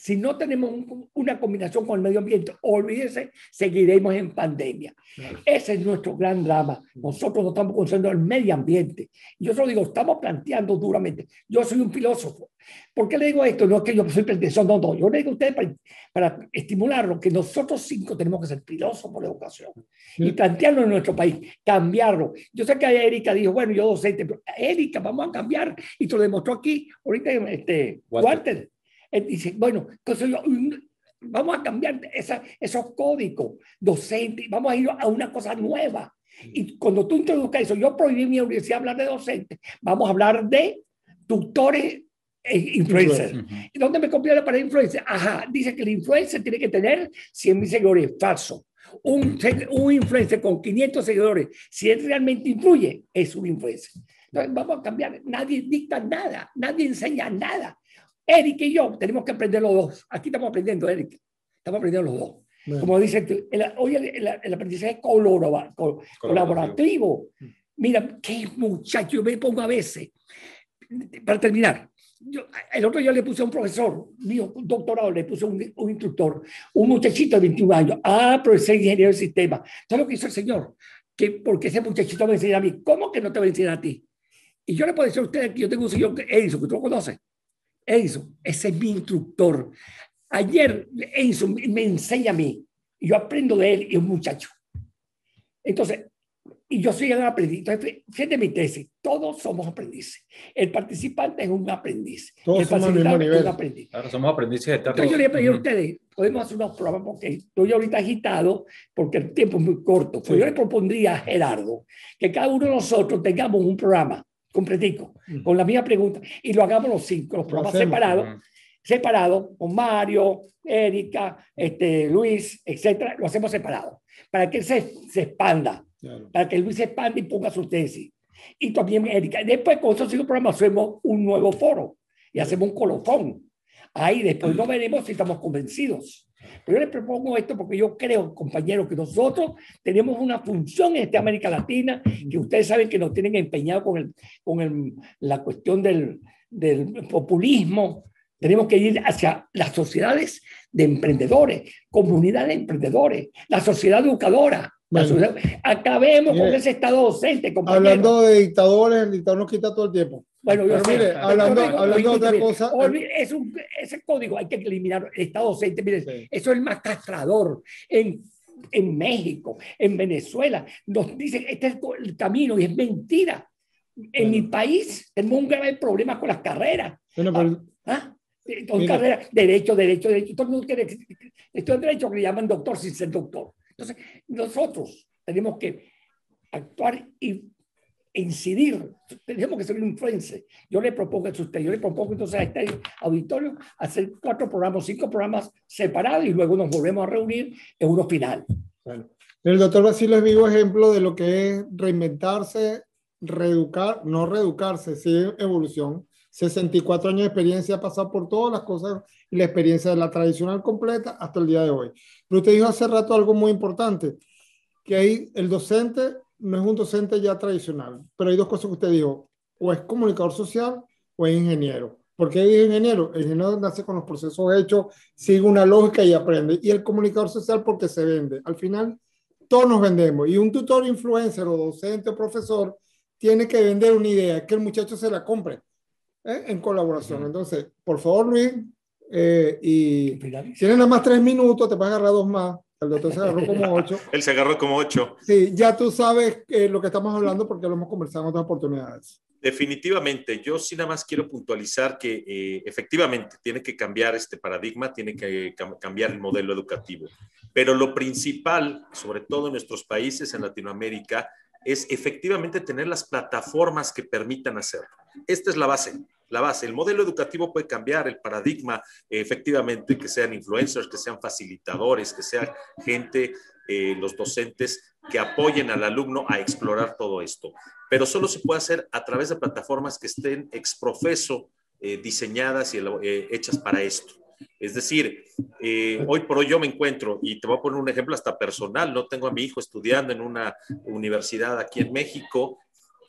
si no tenemos una combinación con el medio ambiente, olvídese, seguiremos en pandemia. Ese es nuestro gran drama. Nosotros no estamos concentrando en el medio ambiente. Yo solo digo, estamos planteando duramente. Yo soy un filósofo. ¿Por qué le digo esto? No es que yo soy pretensión, no, no. Yo le digo a ustedes para, para estimularlo, que nosotros cinco tenemos que ser filósofos de educación y plantearlo en nuestro país, cambiarlo. Yo sé que Erika dijo, bueno, yo docente, pero Erika, vamos a cambiar. Y te lo demostró aquí, ahorita, este, Walter él dice, bueno, entonces vamos a cambiar esa, esos códigos docentes, vamos a ir a una cosa nueva. Y cuando tú introduzcas eso, yo prohibí en mi universidad hablar de docentes, vamos a hablar de tutores e influencers. ¿Y dónde me copió la palabra influencer? Ajá, dice que el influencer tiene que tener 100 mil seguidores. Falso. Un, un influencer con 500 seguidores, si él realmente influye, es un influencer. Entonces, vamos a cambiar. Nadie dicta nada, nadie enseña nada. Eric y yo tenemos que aprender los dos. Aquí estamos aprendiendo, Eric. Estamos aprendiendo los dos. Como dice, el, hoy el, el, aprendizaje es colaborativo. colaborativo. Mira, qué muchacho, yo me pongo a veces. Para terminar, yo, el otro día le puse a un profesor mío, un doctorado, le puse un, un instructor, un muchachito de 21 años. Ah, profesor ingeniero del sistema. ¿Sabes lo que hizo el señor? Que porque ese muchachito me enseña a mí. ¿Cómo que no te va a enseñar a ti? Y yo le puedo decir a ustedes que yo tengo un señor, Edison, que tú lo conoces Edison, ese es mi instructor. Ayer Edison me enseña a mí, y yo aprendo de él y es un muchacho. Entonces, y yo soy un aprendiz. Entonces, fíjate mi tesis, todos somos aprendices. El participante es un aprendiz. Todos el somos al mismo nivel. un aprendiz. Claro, somos aprendices eternos. Entonces yo le voy a pedir a Ujú. ustedes, podemos hacer unos programas porque estoy ahorita agitado porque el tiempo es muy corto. Pues Sí. yo le propondría a Gerardo que cada uno de nosotros tengamos un programa completico Ujú. con la misma pregunta y lo hagamos los cinco, los Lo programas hacemos. separados, separados con Mario, Erika, este, Luis, etcétera, lo hacemos separado para que él se, se expanda, Claro. para que Luis se expanda y ponga su tesis. Y también Erika. Después con esos cinco programas hacemos un nuevo foro y hacemos un colofón. Ahí después no veremos si estamos convencidos. Pero yo les propongo esto porque yo creo, compañeros, que nosotros tenemos una función en esta América Latina que ustedes saben que nos tienen empeñado con, el, con el, la cuestión del, del populismo. Tenemos que ir hacia las sociedades de emprendedores, comunidades de emprendedores, la sociedad educadora. Acabemos con ese estado docente. Hablando de dictadores, el dictador nos quita todo el tiempo. Bueno, yo sé. mire, hablando- digo, hablando de otra cosa- es un- ese código hay que eliminar. El Estado docente, mire, Sí. eso es el más castrador. En, en México, en Venezuela, nos dicen, este es el camino y es mentira. En mi país tenemos un grave problema con las carreras. Bueno, pero- ¿ah? Con carreras, derecho, derecho, derecho. Todo el mundo quiere estudiar derecho que le llaman doctor sin ser doctor. Entonces, nosotros tenemos que actuar y incidir. Tenemos que ser un influencer. Yo le propongo a usted. Yo le propongo entonces a este auditorio hacer cuatro programas, cinco programas separados y luego nos volvemos a reunir en uno final. Bueno, el doctor Basilio es vivo ejemplo de lo que es reinventarse, reeducar, no reeducarse, sí evolución. 64 años de experiencia, ha pasado por todas las cosas y la experiencia de la tradicional completa hasta el día de hoy. Pero usted dijo hace rato algo muy importante, que ahí el docente no es un docente ya tradicional, pero hay dos cosas que usted dijo, o es comunicador social o es ingeniero. ¿Por qué dice ingeniero? El ingeniero nace con los procesos hechos, sigue una lógica y aprende. Y el comunicador social porque se vende. Al final, todos nos vendemos. Y un tutor influencer o docente o profesor tiene que vender una idea, que el muchacho se la compre ¿eh? en colaboración. Entonces, por favor, Luis, eh, y tienes nada más tres minutos, te vas a agarrar dos más. El doctor se agarró como ocho. Él se agarró como ocho. Sí, ya tú sabes eh, lo que estamos hablando porque lo hemos conversado en otras oportunidades. Definitivamente, yo sí nada más quiero puntualizar que eh, efectivamente tiene que cambiar este paradigma, tiene que cam cambiar el modelo educativo, pero lo principal, sobre todo en nuestros países en Latinoamérica, es efectivamente tener las plataformas que permitan hacerlo. Esta es la base, la base. El modelo educativo puede cambiar, el paradigma, eh, efectivamente, que sean influencers, que sean facilitadores, que sea gente, eh, los docentes, que apoyen al alumno a explorar todo esto. Pero solo se puede hacer a través de plataformas que estén exprofeso eh, diseñadas y eh, hechas para esto. Es decir, hoy por hoy yo me encuentro, y te voy a poner un ejemplo hasta personal, no tengo a mi hijo estudiando en una universidad aquí en México,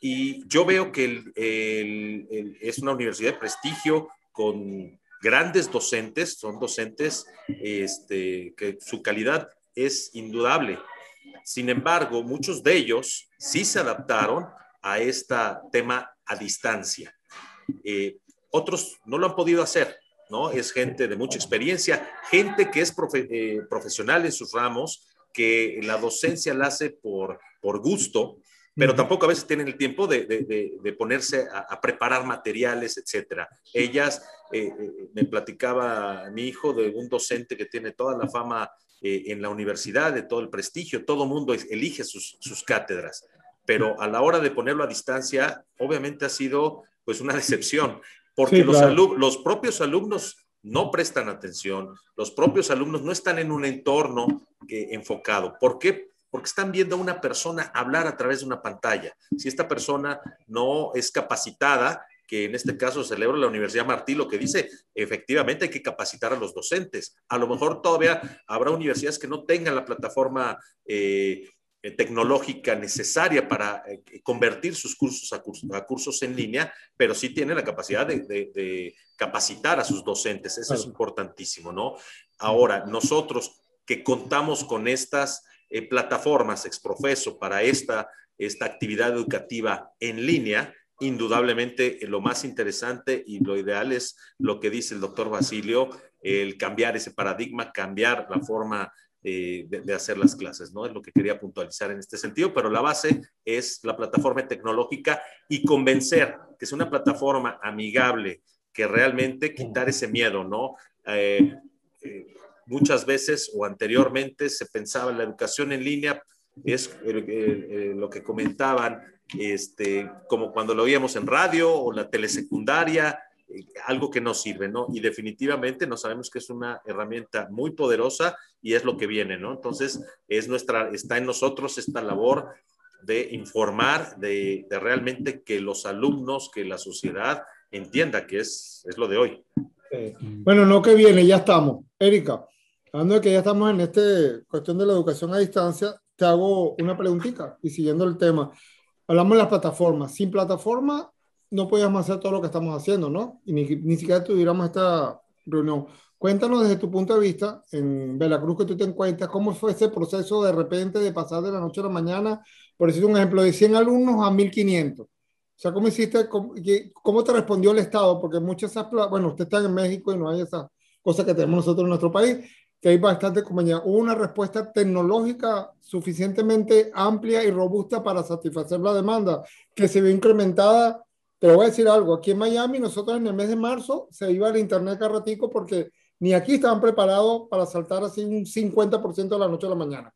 y yo veo que el, es una universidad de prestigio con grandes docentes, son docentes este, que su calidad es indudable. Sin embargo, muchos de ellos sí se adaptaron a este tema a distancia. Eh, otros no lo han podido hacer, ¿no? Es gente de mucha experiencia, gente que es profe eh, profesional en sus ramos, que la docencia la hace por, por gusto, pero tampoco a veces tienen el tiempo de, de, de, de ponerse a, a, preparar materiales, etcétera. Ellas, eh, me platicaba mi hijo de un docente que tiene toda la fama eh, en la universidad, de todo el prestigio, todo mundo elige sus, sus cátedras, pero a la hora de ponerlo a distancia, obviamente ha sido pues una decepción, porque sí, claro. los, los propios alumnos no prestan atención, los propios alumnos no están en un entorno eh, enfocado. ¿Por qué? Porque están viendo a una persona hablar a través de una pantalla. Si esta persona no es capacitada, que en este caso celebra la Universidad Martí, lo que dice, efectivamente hay que capacitar a los docentes. A lo mejor todavía habrá universidades que no tengan la plataforma eh, tecnológica necesaria para eh, convertir sus cursos a, cursos a, cursos en línea, pero sí tienen la capacidad de, de, de capacitar a sus docentes. Eso claro. es importantísimo, ¿no? Ahora, nosotros que contamos con estas eh, plataformas exprofeso para esta, esta actividad educativa en línea, indudablemente eh, lo más interesante y lo ideal es lo que dice el doctor Basilio, el cambiar ese paradigma, cambiar la forma eh, de, hacer las clases, ¿no? Es lo que quería puntualizar en este sentido, pero la base es la plataforma tecnológica y convencer que es una plataforma amigable, que realmente quitar ese miedo, ¿no? Eh, muchas veces o anteriormente se pensaba en la educación en línea, es lo que comentaban, este, como cuando lo oíamos en radio o la telesecundaria, algo que no sirve, ¿no? Y definitivamente no sabemos que es una herramienta muy poderosa y es lo que viene, ¿no? Entonces, es nuestra, está en nosotros esta labor de informar, de, realmente que los alumnos, que la sociedad entienda que es, es lo de hoy. Bueno, no que viene, ya estamos. Erika, hablando de que ya estamos en esta cuestión de la educación a distancia, te hago una preguntita y siguiendo el tema. Hablamos de las plataformas. Sin plataforma no podíamos hacer todo lo que estamos haciendo, ¿no? Y ni, ni siquiera tuviéramos esta reunión. Cuéntanos desde tu punto de vista, en Veracruz que tú te encuentras, cómo fue ese proceso de repente de pasar de la noche a la mañana, por decir un ejemplo, de 100 alumnos a 1500. O sea, ¿cómo hiciste, cómo, te respondió el Estado? Porque muchas, bueno, usted está en México y no hay esa cosa que tenemos nosotros en nuestro país, que hay bastante compañía. ¿Hubo una respuesta tecnológica suficientemente amplia y robusta para satisfacer la demanda que se vio incrementada te voy a decir algo, aquí en Miami nosotros en el mes de marzo se iba al internet cada ratico porque ni aquí estaban preparados para saltar así un 50% de la noche a la mañana.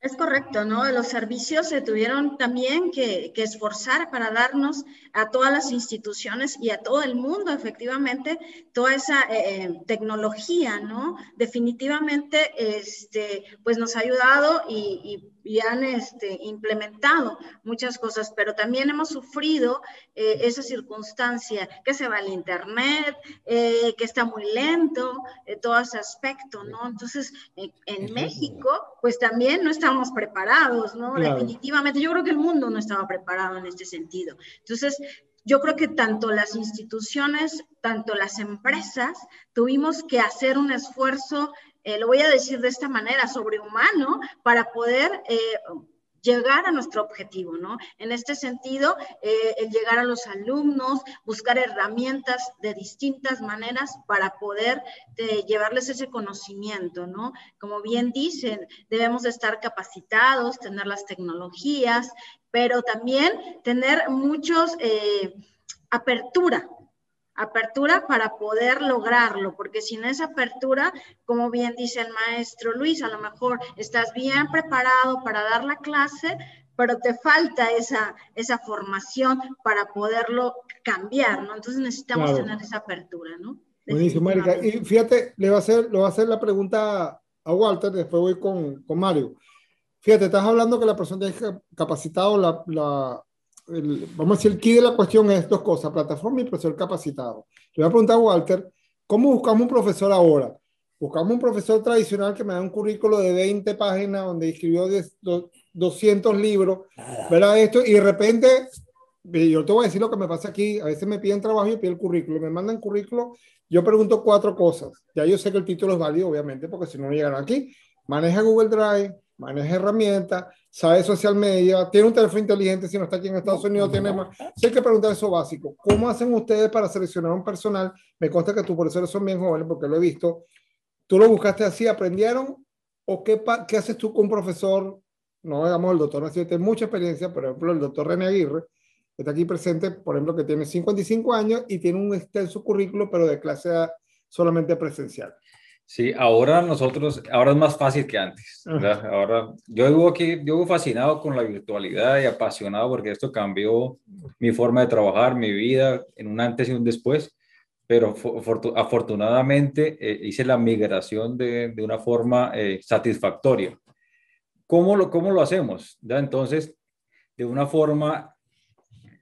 Es correcto, ¿no? Los servicios se tuvieron también que, esforzar para darnos a todas las instituciones y a todo el mundo, efectivamente, toda esa eh, eh, tecnología, ¿no? Definitivamente, este, pues nos ha ayudado y han este, implementado muchas cosas, pero también hemos sufrido eh, esa circunstancia que se va al Internet, eh, que está muy lento, eh, todo ese aspecto, ¿no? Entonces, en México, pues también no estamos preparados, ¿no? Definitivamente, yo creo que el mundo no estaba preparado en este sentido. Entonces, yo creo que tanto las instituciones, tanto las empresas, tuvimos que hacer un esfuerzo eh, lo voy a decir de esta manera, sobrehumano, para poder eh, llegar a nuestro objetivo, ¿no? En este sentido, eh, el llegar a los alumnos, buscar herramientas de distintas maneras para poder llevarles ese conocimiento, ¿no? Como bien dicen, debemos de estar capacitados, tener las tecnologías, pero también tener muchos apertura, apertura para poder lograrlo, porque sin esa apertura, como bien dice el maestro Luis, a lo mejor estás bien preparado para dar la clase, pero te falta esa, esa formación para poderlo cambiar, ¿no? Entonces necesitamos tener esa apertura, ¿no? Buenísimo, Erika. Y fíjate, le va a hacer, le va a hacer la pregunta a Walter, después voy con, con Mario. Fíjate, estás hablando que la persona tiene capacitado la, la, vamos a decir, el key de la cuestión es dos cosas, plataforma y profesor capacitado. Le voy a preguntar a Walter, ¿cómo buscamos un profesor ahora? Buscamos un profesor tradicional que me da un currículo de 20 páginas donde escribió 200 libros, ¿verdad? Esto, y de repente, yo te voy a decir lo que me pasa aquí, a veces me piden trabajo y piden el currículo, me mandan currículo, yo pregunto cuatro cosas, ya yo sé que el título es válido, obviamente, porque si no, no llegan aquí. Maneja Google Drive, maneja herramientas, sabe social media, tiene un teléfono inteligente si no está aquí en Estados Unidos, tiene más. Si hay que preguntar eso básico. ¿Cómo hacen ustedes para seleccionar un personal? Me consta que tus profesores son bien jóvenes porque lo he visto. ¿Tú lo buscaste así, aprendieron? ¿O qué, qué haces tú con un profesor? No digamos el doctor Nacio, tiene mucha experiencia, por ejemplo, el doctor René Aguirre, está aquí presente, por ejemplo, que tiene 55 años y tiene un extenso currículo, pero de clase solamente presencial. Sí, ahora nosotros, ahora es más fácil que antes. Ahora, yo vivo aquí, yo vivo fascinado con la virtualidad y apasionado porque esto cambió mi forma de trabajar, mi vida en un antes y un después, pero afortunadamente eh, hice la migración de, de una forma eh, satisfactoria. ¿Cómo lo, ¿Cómo lo hacemos? ¿Ya? Entonces, de una forma,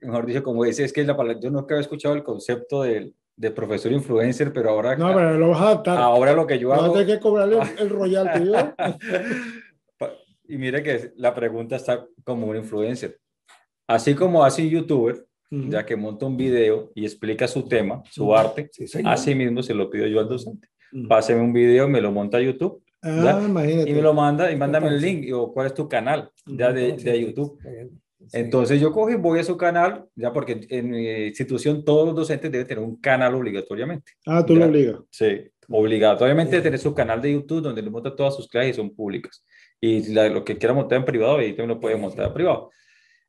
mejor dicho, como dice, es que la palabra, yo nunca había escuchado el concepto del de profesor influencer, pero ahora... No, pero lo vas a adaptar. Ahora lo que yo hago... Que cobrarle el royalty, y mire que la pregunta está como un influencer. Así como hace un youtuber, ya que monta un video y explica su tema, su arte, así mismo se lo pido yo al docente. Páseme un video, me lo monta a YouTube. Ah, y me lo manda y mándame el link o cuál es tu canal ya de, de YouTube. Entonces yo cojo y voy a su canal, ya porque en mi institución todos los docentes deben tener un canal obligatoriamente. Ah, tú lo obligas. Sí, Obligatoriamente tener su canal de YouTube donde le monta todas sus clases y son públicas. Y lo que quiera montar en privado, ahí también lo puede montar en privado.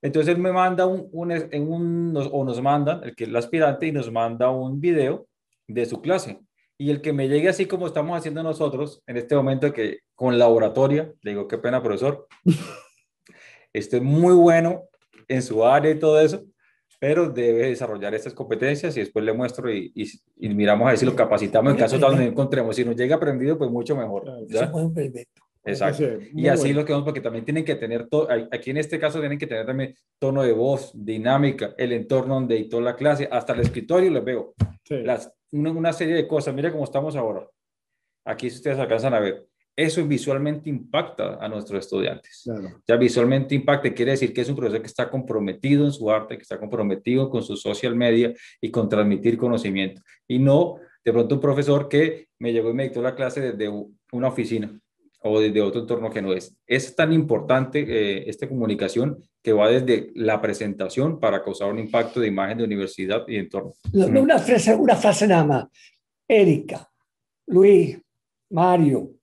Entonces él me manda un, un, un o nos manda, el que es el aspirante, y nos manda un video de su clase. Y el que me llegue así como estamos haciendo nosotros, en este momento que con laboratorio, le digo, qué pena, profesor, este es muy bueno en su área y todo eso, pero debe desarrollar estas competencias y después le muestro y, y, miramos a ver si lo capacitamos en caso de donde encontremos. Si nos llega aprendido, pues mucho mejor. ¿ya? Exacto. Y así lo que vamos, porque también tienen que tener, todo, aquí en este caso tienen que tener también tono de voz, dinámica, el entorno donde editó la clase, hasta el escritorio les veo. Las, una, una, serie de cosas, mira cómo estamos ahora. Aquí si ustedes alcanzan a ver, eso visualmente impacta a nuestros estudiantes. Ya visualmente impacta, quiere decir que es un profesor que está comprometido en su arte, que está comprometido con su social media y con transmitir conocimiento. Y no de pronto un profesor que me llegó y me dictó la clase desde una oficina o desde otro entorno que no es. Es tan importante eh, esta comunicación que va desde la presentación para causar un impacto de imagen de universidad y entorno. una, frase, una frase nada más. Erika, Luis, Mario,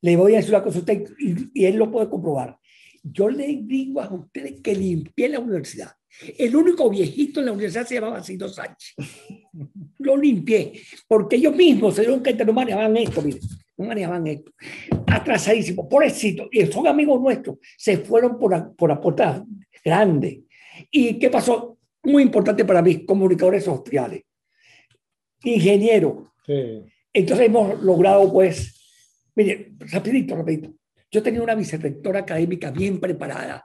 le voy a decir una cosa a usted y, él lo puede comprobar. Yo le digo a ustedes que limpié la universidad. El único viejito en la universidad se llamaba Cito Sánchez. Lo limpié, porque ellos mismos se dieron cuenta, no manejaban esto, miren, no manejaban esto. Atrasadísimo, pobrecito, y son amigos nuestros, se fueron por, por aportar grande. ¿Y qué pasó? Muy importante para mí, comunicadores sociales, ingeniero. Entonces hemos logrado, pues, Mire, rapidito, rapidito. Yo tenía una vicerrectora académica bien preparada,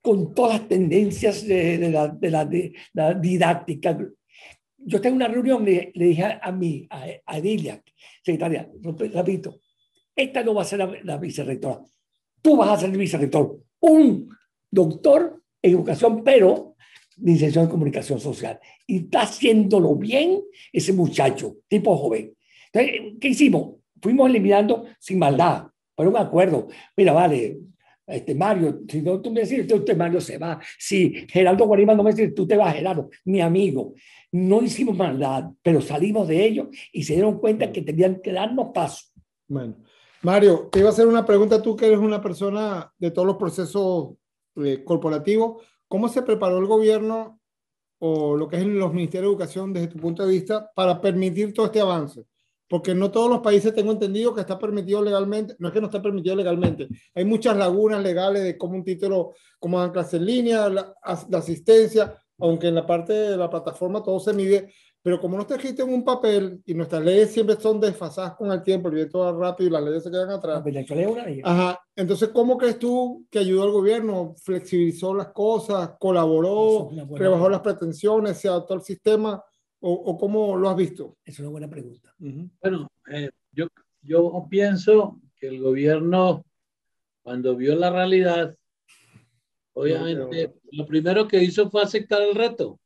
con todas las tendencias de, la, la, la, didáctica. Yo tengo una reunión, le, le dije a, mí, a, a secretaria, rapidito, esta no va a ser la, vicerrectora, tú vas a ser el vicerrector, un doctor en educación, pero licenciado en comunicación social. Y está haciéndolo bien ese muchacho, tipo joven. Entonces, ¿qué hicimos? Fuimos eliminando sin maldad, por un acuerdo. Mira, vale, este Mario, si no tú me decís, usted, Mario se va. Si Geraldo Guarimán no me dice, tú te vas, Gerardo, mi amigo. No hicimos maldad, pero salimos de ello y se dieron cuenta que tenían que darnos paso. Bueno, Mario, te iba a hacer una pregunta tú que eres una persona de todos los procesos eh, corporativos. ¿Cómo se preparó el gobierno o lo que es los ministerios de educación desde tu punto de vista para permitir todo este avance? Porque no todos los países tengo entendido que está permitido legalmente, no es que no está permitido legalmente, hay muchas lagunas legales de cómo un título, cómo dan clase en línea, la, asistencia, aunque en la parte de la plataforma todo se mide, pero como no está escrito en un papel y nuestras leyes siempre son desfasadas con el tiempo, el viento va rápido y las leyes se quedan atrás. Ajá. Entonces, ¿cómo crees tú que ayudó al gobierno? ¿Flexibilizó las cosas? ¿Colaboró? ¿Rebajó las pretensiones? ¿Se adaptó al sistema? ¿O, cómo lo has visto? Es una buena pregunta. Bueno, eh, yo, yo pienso que el gobierno, cuando vio la realidad, obviamente, lo primero que hizo fue aceptar el reto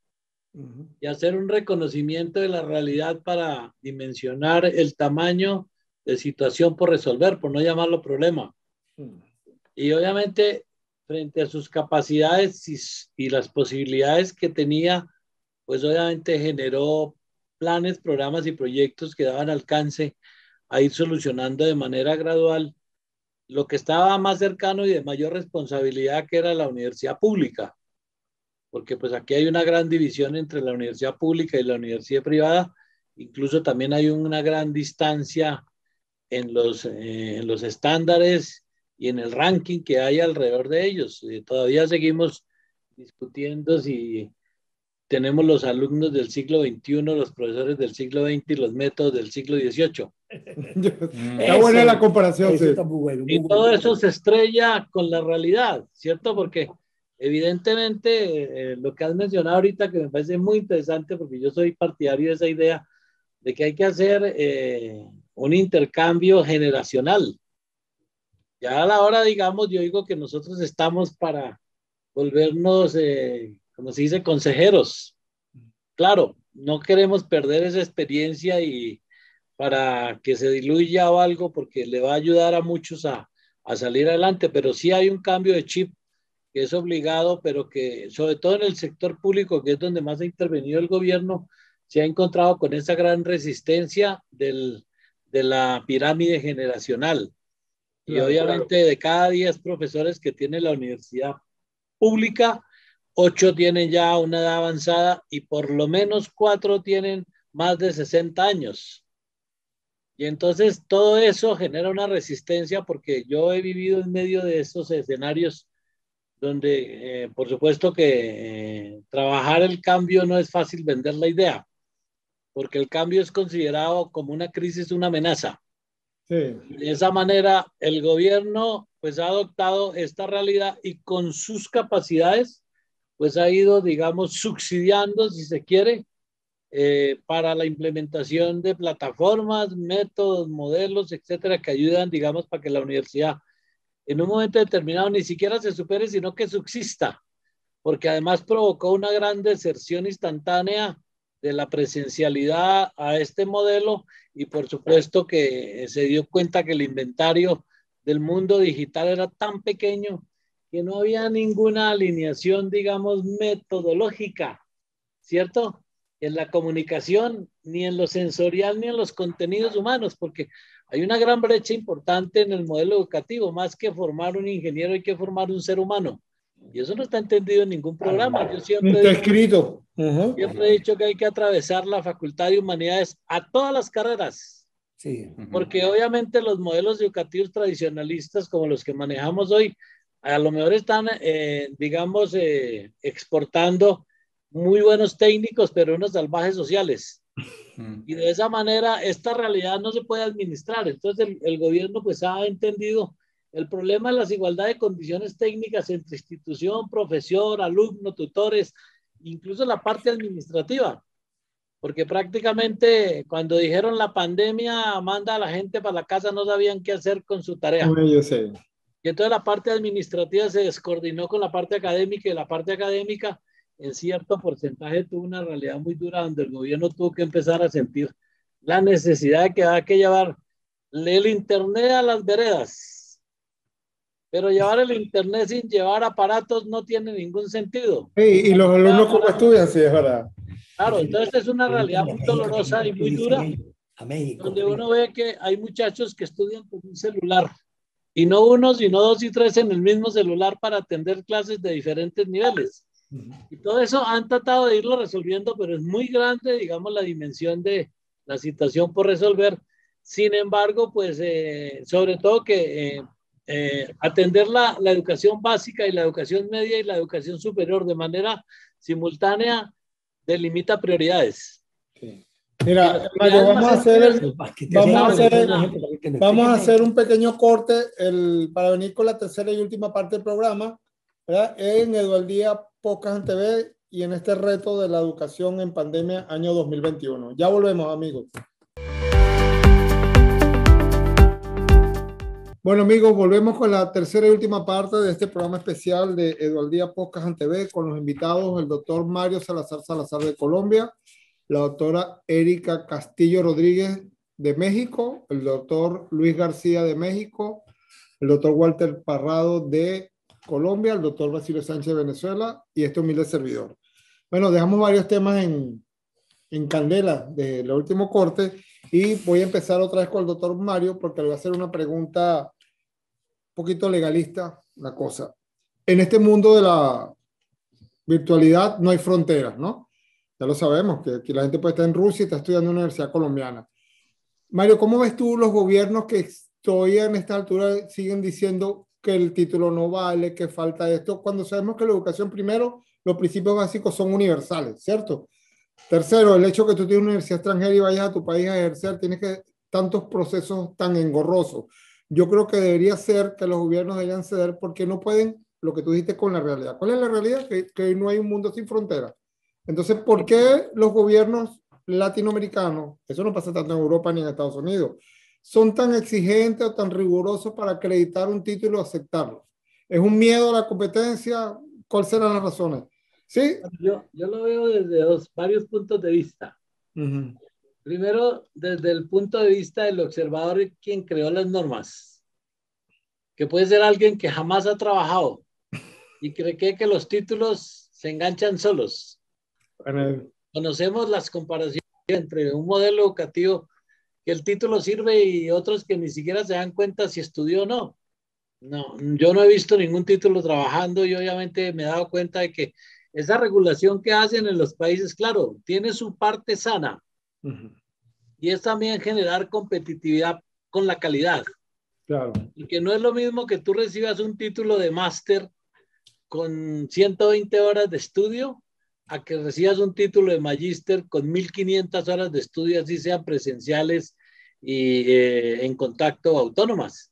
y hacer un reconocimiento de la realidad para dimensionar el tamaño de situación por resolver, por no llamarlo problema. Y obviamente, frente a sus capacidades y, y las posibilidades que tenía, pues obviamente generó planes, programas y proyectos que daban alcance a ir solucionando de manera gradual lo que estaba más cercano y de mayor responsabilidad que era la universidad pública, porque pues aquí hay una gran división entre la universidad pública y la universidad privada, incluso también hay una gran distancia en los, eh, en los estándares y en el ranking que hay alrededor de ellos. Eh, todavía seguimos discutiendo si tenemos los alumnos del siglo XXI, los profesores del siglo XX y los métodos del siglo XVIII. está buena la comparación. y todo eso se estrella con la realidad, ¿cierto? Porque evidentemente eh, lo que has mencionado ahorita, que me parece muy interesante, porque yo soy partidario de esa idea, de que hay que hacer eh, un intercambio generacional. Ya a la hora, digamos, yo digo que nosotros estamos para volvernos eh, como se dice, consejeros. Claro, no queremos perder esa experiencia y para que se diluya o algo, porque le va a ayudar a muchos a, a salir adelante, pero sí hay un cambio de chip que es obligado, pero que sobre todo en el sector público, que es donde más ha intervenido el gobierno, se ha encontrado con esa gran resistencia del, de la pirámide generacional. Y obviamente de cada 10 profesores que tiene la universidad pública, 8 tienen ya una edad avanzada y por lo menos 4 tienen más de 60 años. Y entonces todo eso genera una resistencia porque yo he vivido en medio de estos escenarios donde eh, por supuesto que eh, trabajar el cambio no es fácil vender la idea, porque el cambio es considerado como una crisis, una amenaza. De esa manera, el gobierno pues ha adoptado esta realidad y con sus capacidades pues ha ido, digamos, subsidiando, si se quiere, eh, para la implementación de plataformas, métodos, modelos, etcétera, que ayudan, digamos, para que la universidad en un momento determinado ni siquiera se supere, sino que subsista, porque además provocó una gran deserción instantánea de la presencialidad a este modelo y por supuesto que se dio cuenta que el inventario del mundo digital era tan pequeño que no había ninguna alineación, digamos, metodológica, ¿cierto? En la comunicación, ni en lo sensorial, ni en los contenidos humanos, porque hay una gran brecha importante en el modelo educativo, más que formar un ingeniero hay que formar un ser humano. Y eso no está entendido en ningún programa. Yo siempre está escrito. Siempre he dicho que hay que atravesar la Facultad de Humanidades a todas las carreras. Sí. Porque obviamente los modelos educativos tradicionalistas como los que manejamos hoy, a lo mejor están, eh, digamos, eh, exportando muy buenos técnicos, pero unos salvajes sociales. Y de esa manera esta realidad no se puede administrar. Entonces el, el gobierno pues ha entendido el problema de las igualdades de condiciones técnicas entre institución, profesor, alumno, tutores, incluso la parte administrativa. Porque prácticamente cuando dijeron la pandemia manda a la gente para la casa, no sabían qué hacer con su tarea. yo sé. Y entonces la parte administrativa se descoordinó con la parte académica y la parte académica en cierto porcentaje tuvo una realidad muy dura donde el gobierno tuvo que empezar a sentir la necesidad de que hay que llevar el Internet a las veredas pero llevar el Internet sin llevar aparatos no tiene ningún sentido. Sí, y los alumnos como estudian, sí, es verdad. Claro, entonces es una realidad muy dolorosa y muy dura, donde uno ve que hay muchachos que estudian con un celular, y no uno, sino dos y tres en el mismo celular para atender clases de diferentes niveles. Y todo eso han tratado de irlo resolviendo, pero es muy grande, digamos, la dimensión de la situación por resolver. Sin embargo, pues, eh, sobre todo que... Eh, eh, atender la, la, educación básica y la educación media y la educación superior de manera simultánea delimita prioridades. Mira, Mario, vamos a hacer, vamos a hacer, vamos a hacer un pequeño corte el, para venir con la tercera y última parte del programa ¿verdad? en Eduardía Pocas TV y en este reto de la educación en pandemia año 2021. Ya volvemos, amigos. Bueno, amigos, volvemos con la tercera y última parte de este programa especial de Eduardía Podcast en TV con los invitados, el doctor Mario Salazar Salazar de Colombia, la doctora Erika Castillo Rodríguez de México, el doctor Luis García de México, el doctor Walter Parrado de Colombia, el doctor Basilio Sánchez de Venezuela y este humilde servidor. Bueno, dejamos varios temas en, en candela de lo último corte y voy a empezar otra vez con el doctor Mario porque le voy a hacer una pregunta poquito legalista la cosa. En este mundo de la virtualidad no hay fronteras, ¿no? Ya lo sabemos, que, que la gente puede estar en Rusia y está estudiando en una universidad colombiana. Mario, ¿cómo ves tú los gobiernos que todavía en esta altura siguen diciendo que el título no vale, que falta esto, cuando sabemos que la educación primero, los principios básicos son universales, ¿cierto? Tercero, el hecho que tú tienes una universidad extranjera y vayas a tu país a ejercer, tienes que tantos procesos tan engorrosos yo creo que debería ser que los gobiernos deberían ceder porque no pueden, lo que tú dijiste con la realidad. ¿Cuál es la realidad? Que, que no hay un mundo sin fronteras. Entonces, ¿por qué los gobiernos latinoamericanos, eso no pasa tanto en Europa ni en Estados Unidos, son tan exigentes o tan rigurosos para acreditar un título y aceptarlo? ¿Es un miedo a la competencia? ¿Cuáles serán las razones? ¿Sí? Yo, yo lo veo desde dos, varios puntos de vista. Primero, desde el punto de vista del observador, quien creó las normas, que puede ser alguien que jamás ha trabajado y cree que, los títulos se enganchan solos. Conocemos las comparaciones entre un modelo educativo que el título sirve y otros que ni siquiera se dan cuenta si estudió o no. No, yo no he visto ningún título trabajando y obviamente me he dado cuenta de que esa regulación que hacen en los países, claro, tiene su parte sana y es también generar competitividad con la calidad. Claro. Y que no es lo mismo que tú recibas un título de máster con 120 horas de estudio a que recibas un título de magíster con 1500 horas de estudio, así sean presenciales y eh, en contacto autónomas.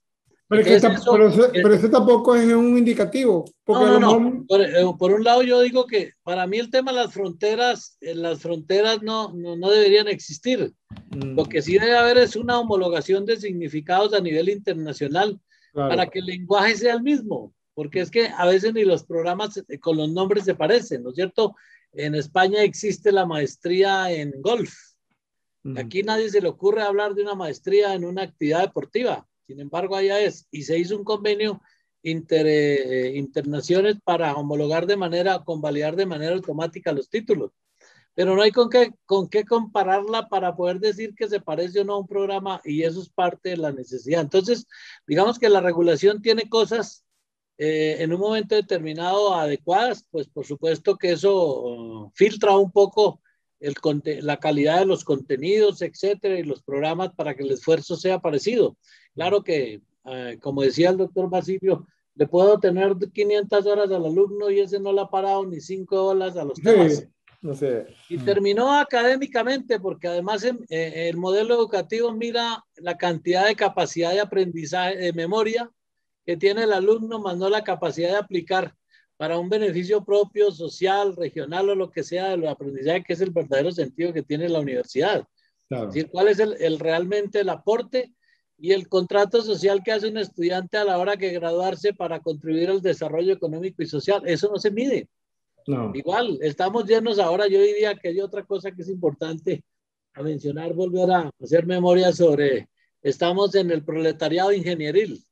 Pero, ese, tampoco es un indicativo. no, no, no. Eh, por, un lado yo digo que para mí el tema de las fronteras, eh, las fronteras no, no, no deberían existir. Lo mm. que sí debe haber es una homologación de significados a nivel internacional para que el lenguaje sea el mismo. Porque es que a veces ni los programas con los nombres se parecen, ¿no es cierto? En España existe la maestría en golf. Aquí nadie se le ocurre hablar de una maestría en una actividad deportiva. Sin embargo, allá es. Y se hizo un convenio inter, eh, internaciones para homologar de manera, convalidar de manera automática los títulos. Pero no hay con qué, con qué compararla para poder decir que se parece o no a un programa y eso es parte de la necesidad. Entonces, digamos que la regulación tiene cosas eh, en un momento determinado adecuadas, pues por supuesto que eso uh, filtra un poco el, la calidad de los contenidos, etcétera, y los programas para que el esfuerzo sea parecido. Claro que, uh, como decía el doctor Basilio, le puedo tener 500 horas al alumno y ese no le ha parado ni 5 horas a los temas. no sé. Y terminó académicamente, porque además eh, el modelo educativo mira la cantidad de capacidad de aprendizaje, de memoria, que tiene el alumno, más no la capacidad de aplicar para un beneficio propio, social, regional o lo que sea de lo aprendizaje, que es el verdadero sentido que tiene la universidad. Es decir, cuál es el, realmente el aporte y el contrato social que hace un estudiante a la hora de graduarse para contribuir al desarrollo económico y social. Eso no se mide. No. Igual, estamos llenos ahora, yo diría que hay otra cosa que es importante a mencionar, volver a hacer memoria sobre, estamos en el proletariado ingenieril.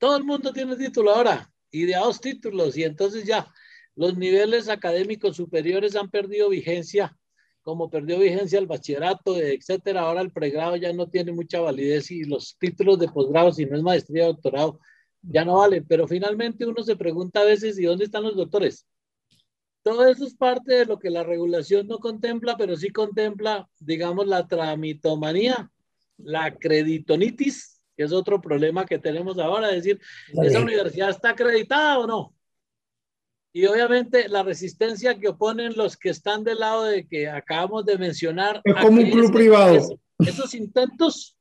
Todo el mundo tiene título ahora, y de dos títulos, y entonces ya los niveles académicos superiores han perdido vigencia, como perdió vigencia el bachillerato, etcétera. Ahora el pregrado ya no tiene mucha validez y los títulos de posgrado, si no es maestría o doctorado, ya no valen. Pero finalmente uno se pregunta a veces, ¿y dónde están los doctores? Todo eso es parte de lo que la regulación no contempla, pero sí contempla, digamos, la tramitomanía, la creditonitis, que es otro problema que tenemos ahora, es decir, ¿esa universidad está acreditada o no? Y obviamente la resistencia que oponen los que están del lado de que acabamos de mencionar. Es como un club privado. esos intentos,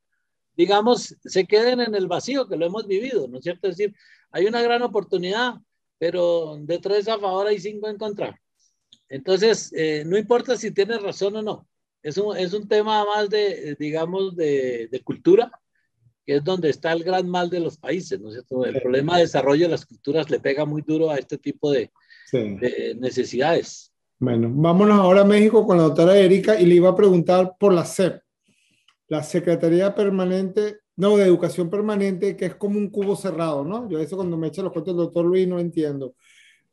digamos, se queden en el vacío, que lo hemos vivido, ¿no es cierto? Es decir, hay una gran oportunidad, pero de tres a favor hay cinco en contra. Entonces, eh, no importa si tienes razón o no. Es un, es un tema más de, digamos, de, de cultura que es donde está el gran mal de los países, ¿no es cierto? El problema de desarrollo de las culturas le pega muy duro a este tipo de, necesidades. Bueno, vámonos ahora a México con la doctora Erika y le iba a preguntar por la SEP, la Secretaría Permanente, no, de Educación Permanente, que es como un cubo cerrado, ¿no? Yo eso cuando me echa los cuentos el doctor Luis no entiendo.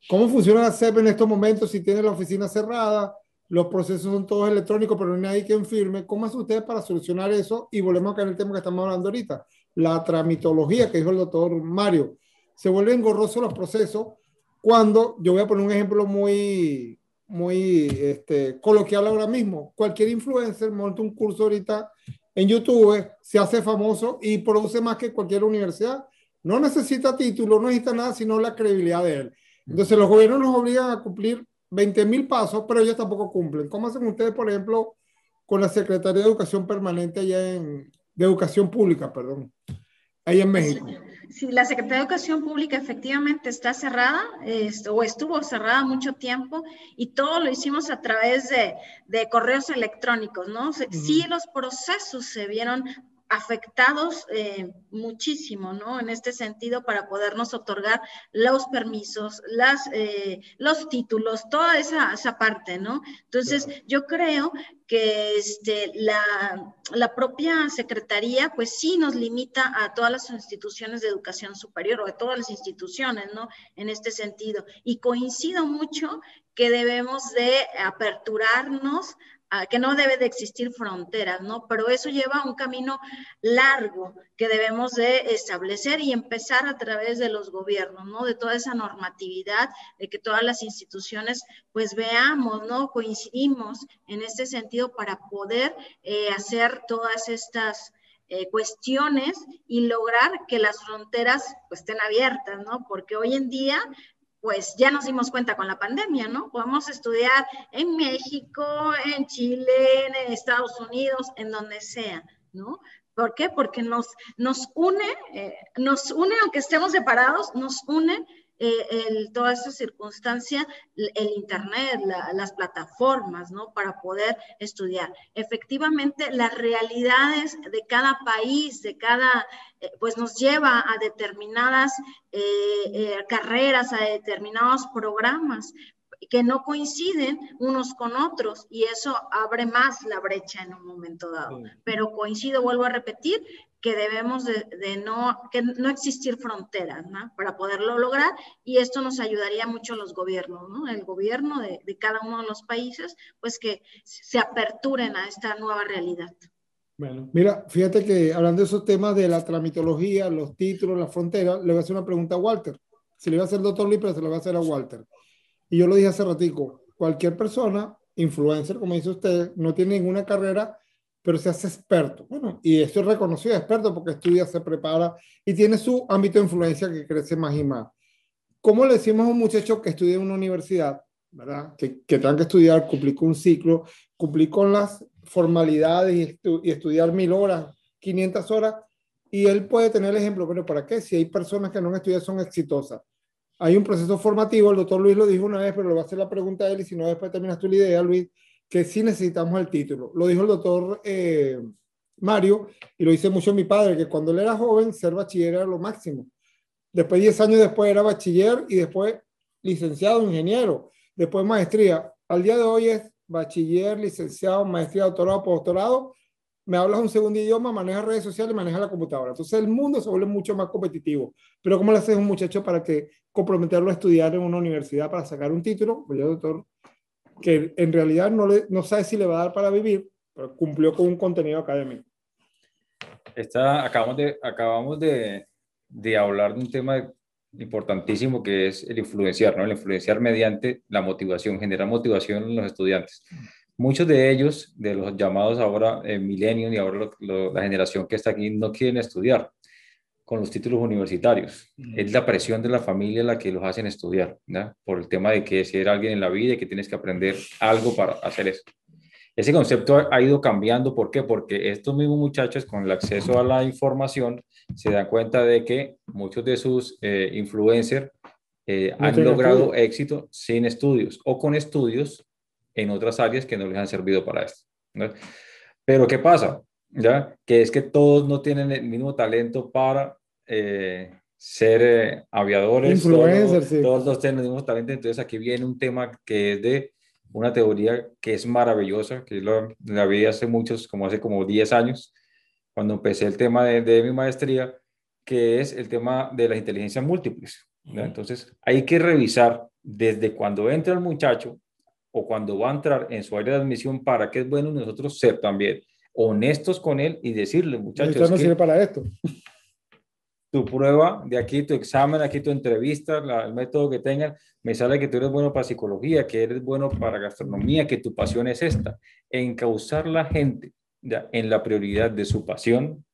¿Cómo funciona la SEP en estos momentos si tiene la oficina cerrada? Los procesos son todos electrónicos, pero no hay nadie quien firme. ¿Cómo hacen ustedes para solucionar eso? Y volvemos acá en el tema que estamos hablando ahorita, la tramitología que dijo el doctor Mario. Se vuelven engorrosos los procesos cuando, yo voy a poner un ejemplo muy, muy este, coloquial ahora mismo, cualquier influencer monta un curso ahorita en YouTube, se hace famoso y produce más que cualquier universidad. No necesita título, no necesita nada, sino la credibilidad de él. Entonces los gobiernos nos obligan a cumplir 20 mil pasos, pero ellos tampoco cumplen. ¿Cómo hacen ustedes, por ejemplo, con la Secretaría de Educación Permanente allá en, de Educación Pública, perdón, ahí en México? Sí, la Secretaría de Educación Pública efectivamente está cerrada o estuvo cerrada mucho tiempo y todo lo hicimos a través de, de correos electrónicos, ¿no? Sí, los procesos se vieron afectados eh, muchísimo, ¿no? En este sentido, para podernos otorgar los permisos, las, eh, los títulos, toda esa, esa parte, ¿no? Entonces, yo creo que este, la, la, propia Secretaría, pues sí nos limita a todas las instituciones de educación superior o a todas las instituciones, ¿no? En este sentido. Y coincido mucho que debemos de aperturarnos que no debe de existir fronteras, ¿no? Pero eso lleva un camino largo que debemos de establecer y empezar a través de los gobiernos, ¿no? De toda esa normatividad, de que todas las instituciones pues veamos, ¿no? Coincidimos en este sentido para poder eh, hacer todas estas eh, cuestiones y lograr que las fronteras pues, estén abiertas, ¿no? Porque hoy en día pues ya nos dimos cuenta con la pandemia, ¿no? Podemos estudiar en México, en Chile, en Estados Unidos, en donde sea, ¿no? ¿Por qué? Porque nos, nos une, eh, nos une, aunque estemos separados, nos une eh, toda esa circunstancia, el Internet, las plataformas, ¿no? Para poder estudiar. Efectivamente, las realidades de cada país, de cada, eh, pues nos lleva a determinadas eh, carreras, a determinados programas que no coinciden unos con otros y eso abre más la brecha en un momento dado. Pero coincido, vuelvo a repetir, que debemos de, no, que no existir fronteras ¿no? para poderlo lograr y esto nos ayudaría mucho a los gobiernos, ¿no? el gobierno de, de, cada uno de los países, pues que se aperturen a esta nueva realidad. Bueno, mira, fíjate que hablando de esos temas de la tramitología, los títulos, la frontera, le voy a hacer una pregunta a Walter. Si le va a hacer el doctor Lee, pero se lo voy a hacer a Walter. Y yo lo dije hace ratico, cualquier persona, influencer, como dice usted, no tiene ninguna carrera pero se hace experto. Bueno, y esto es reconocido experto porque estudia, se prepara y tiene su ámbito de influencia que crece más y más. ¿Cómo le decimos a un muchacho que estudia en una universidad, ¿verdad? Que, que tenga que estudiar, cumplir con un ciclo, cumplir con las formalidades y, y estudiar mil horas, 500 horas, y él puede tener el ejemplo, pero ¿para qué? Si hay personas que no han estudiado son exitosas. Hay un proceso formativo, el doctor Luis lo dijo una vez, pero le voy a hacer la pregunta a él y si no después terminas tú la idea, Luis que sí necesitamos el título. Lo dijo el doctor eh, Mario y lo dice mucho mi padre, que cuando él era joven, ser bachiller era lo máximo. Después, 10 años después, era bachiller y después licenciado, ingeniero, después maestría. Al día de hoy es bachiller, licenciado, maestría, doctorado, postdoctorado. Me hablas un segundo idioma, maneja redes sociales, maneja la computadora. Entonces el mundo se vuelve mucho más competitivo. Pero ¿cómo le haces a un muchacho para que comprometerlo a estudiar en una universidad para sacar un título? Pues yo, doctor, que en realidad no, le, no sabe si le va a dar para vivir, pero cumplió con un contenido académico. Está, acabamos de, acabamos de, de hablar de un tema importantísimo que es el influenciar, ¿no? El influenciar mediante la motivación, generar motivación en los estudiantes. Muchos de ellos, de los llamados ahora eh, millennials y ahora la generación que está aquí, no quieren estudiar con los títulos universitarios. Es la presión de la familia la que los hacen estudiar, ¿no? por el tema de que ser alguien en la vida y que tienes que aprender algo para hacer eso. Ese concepto ha ido cambiando, ¿por qué? Porque estos mismos muchachos con el acceso a la información se dan cuenta de que muchos de sus eh, influencers eh, han logrado éxito sin estudios o con estudios en otras áreas que no les han servido para esto. Pero ¿qué pasa? ¿Ya? Que es que todos no tienen el mismo talento para eh, ser eh, aviadores. Influencers, todos, todos tienen el mismo talento. Entonces aquí viene un tema que es de una teoría que es maravillosa, que lo, la vi hace muchos, como hace como 10 años, cuando empecé el tema de, de mi maestría, que es el tema de las inteligencias múltiples. Entonces, hay que revisar desde cuando entra el muchacho o cuando va a entrar en su área de admisión para qué es bueno nosotros ser también honestos con él y decirle, muchachos. Esto no sirve para esto. Tu prueba de aquí, tu examen, aquí tu entrevista, el método que tengan, me sale que tú eres bueno para psicología, que eres bueno para gastronomía, que tu pasión es esta. Encauzar la gente ya, en la prioridad de su pasión.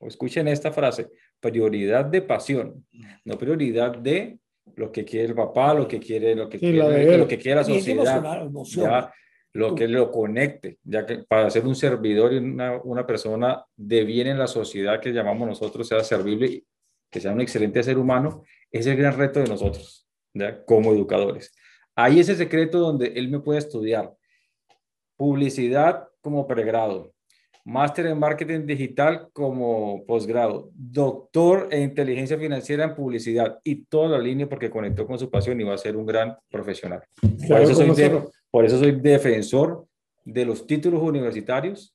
O escuchen esta frase, prioridad de pasión, no prioridad de lo que quiere el papá, lo que quiere, lo que, quiere, lo que quiere la sociedad. Ya, lo que lo conecte, ya que para ser un servidor y una, una, persona de bien en la sociedad que llamamos nosotros sea servible, que sea un excelente ser humano, es el gran reto de nosotros, ¿ya? como educadores. Ahí es el secreto donde él me puede estudiar. Publicidad como pregrado, máster en marketing digital como posgrado, doctor en inteligencia financiera en publicidad y toda la línea porque conectó con su pasión y va a ser un gran profesional. por, eso soy por, eso soy defensor de los títulos universitarios,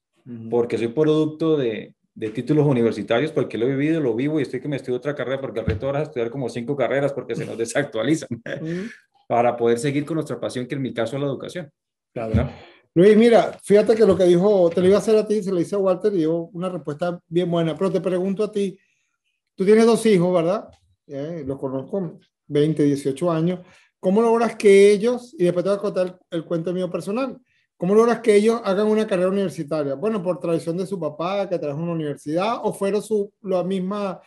porque soy producto de, de, títulos universitarios, porque lo he vivido, lo vivo y estoy que me estudio otra carrera, porque al reto ahora es estudiar como cinco carreras porque se nos desactualizan, para poder seguir con nuestra pasión, que en mi caso es la educación. Claro. Luis, mira, fíjate que lo que dijo, te lo iba a hacer a ti, se lo hice a Walter y dio una respuesta bien buena, pero te pregunto a ti, tú tienes dos hijos, ¿verdad? Eh, los conozco 20, 18 años. ¿Cómo logras que ellos, y después te voy a contar el, cuento mío personal, ¿cómo logras que ellos hagan una carrera universitaria? Bueno, por tradición de su papá, que trajo una universidad, o fueron su, la misma,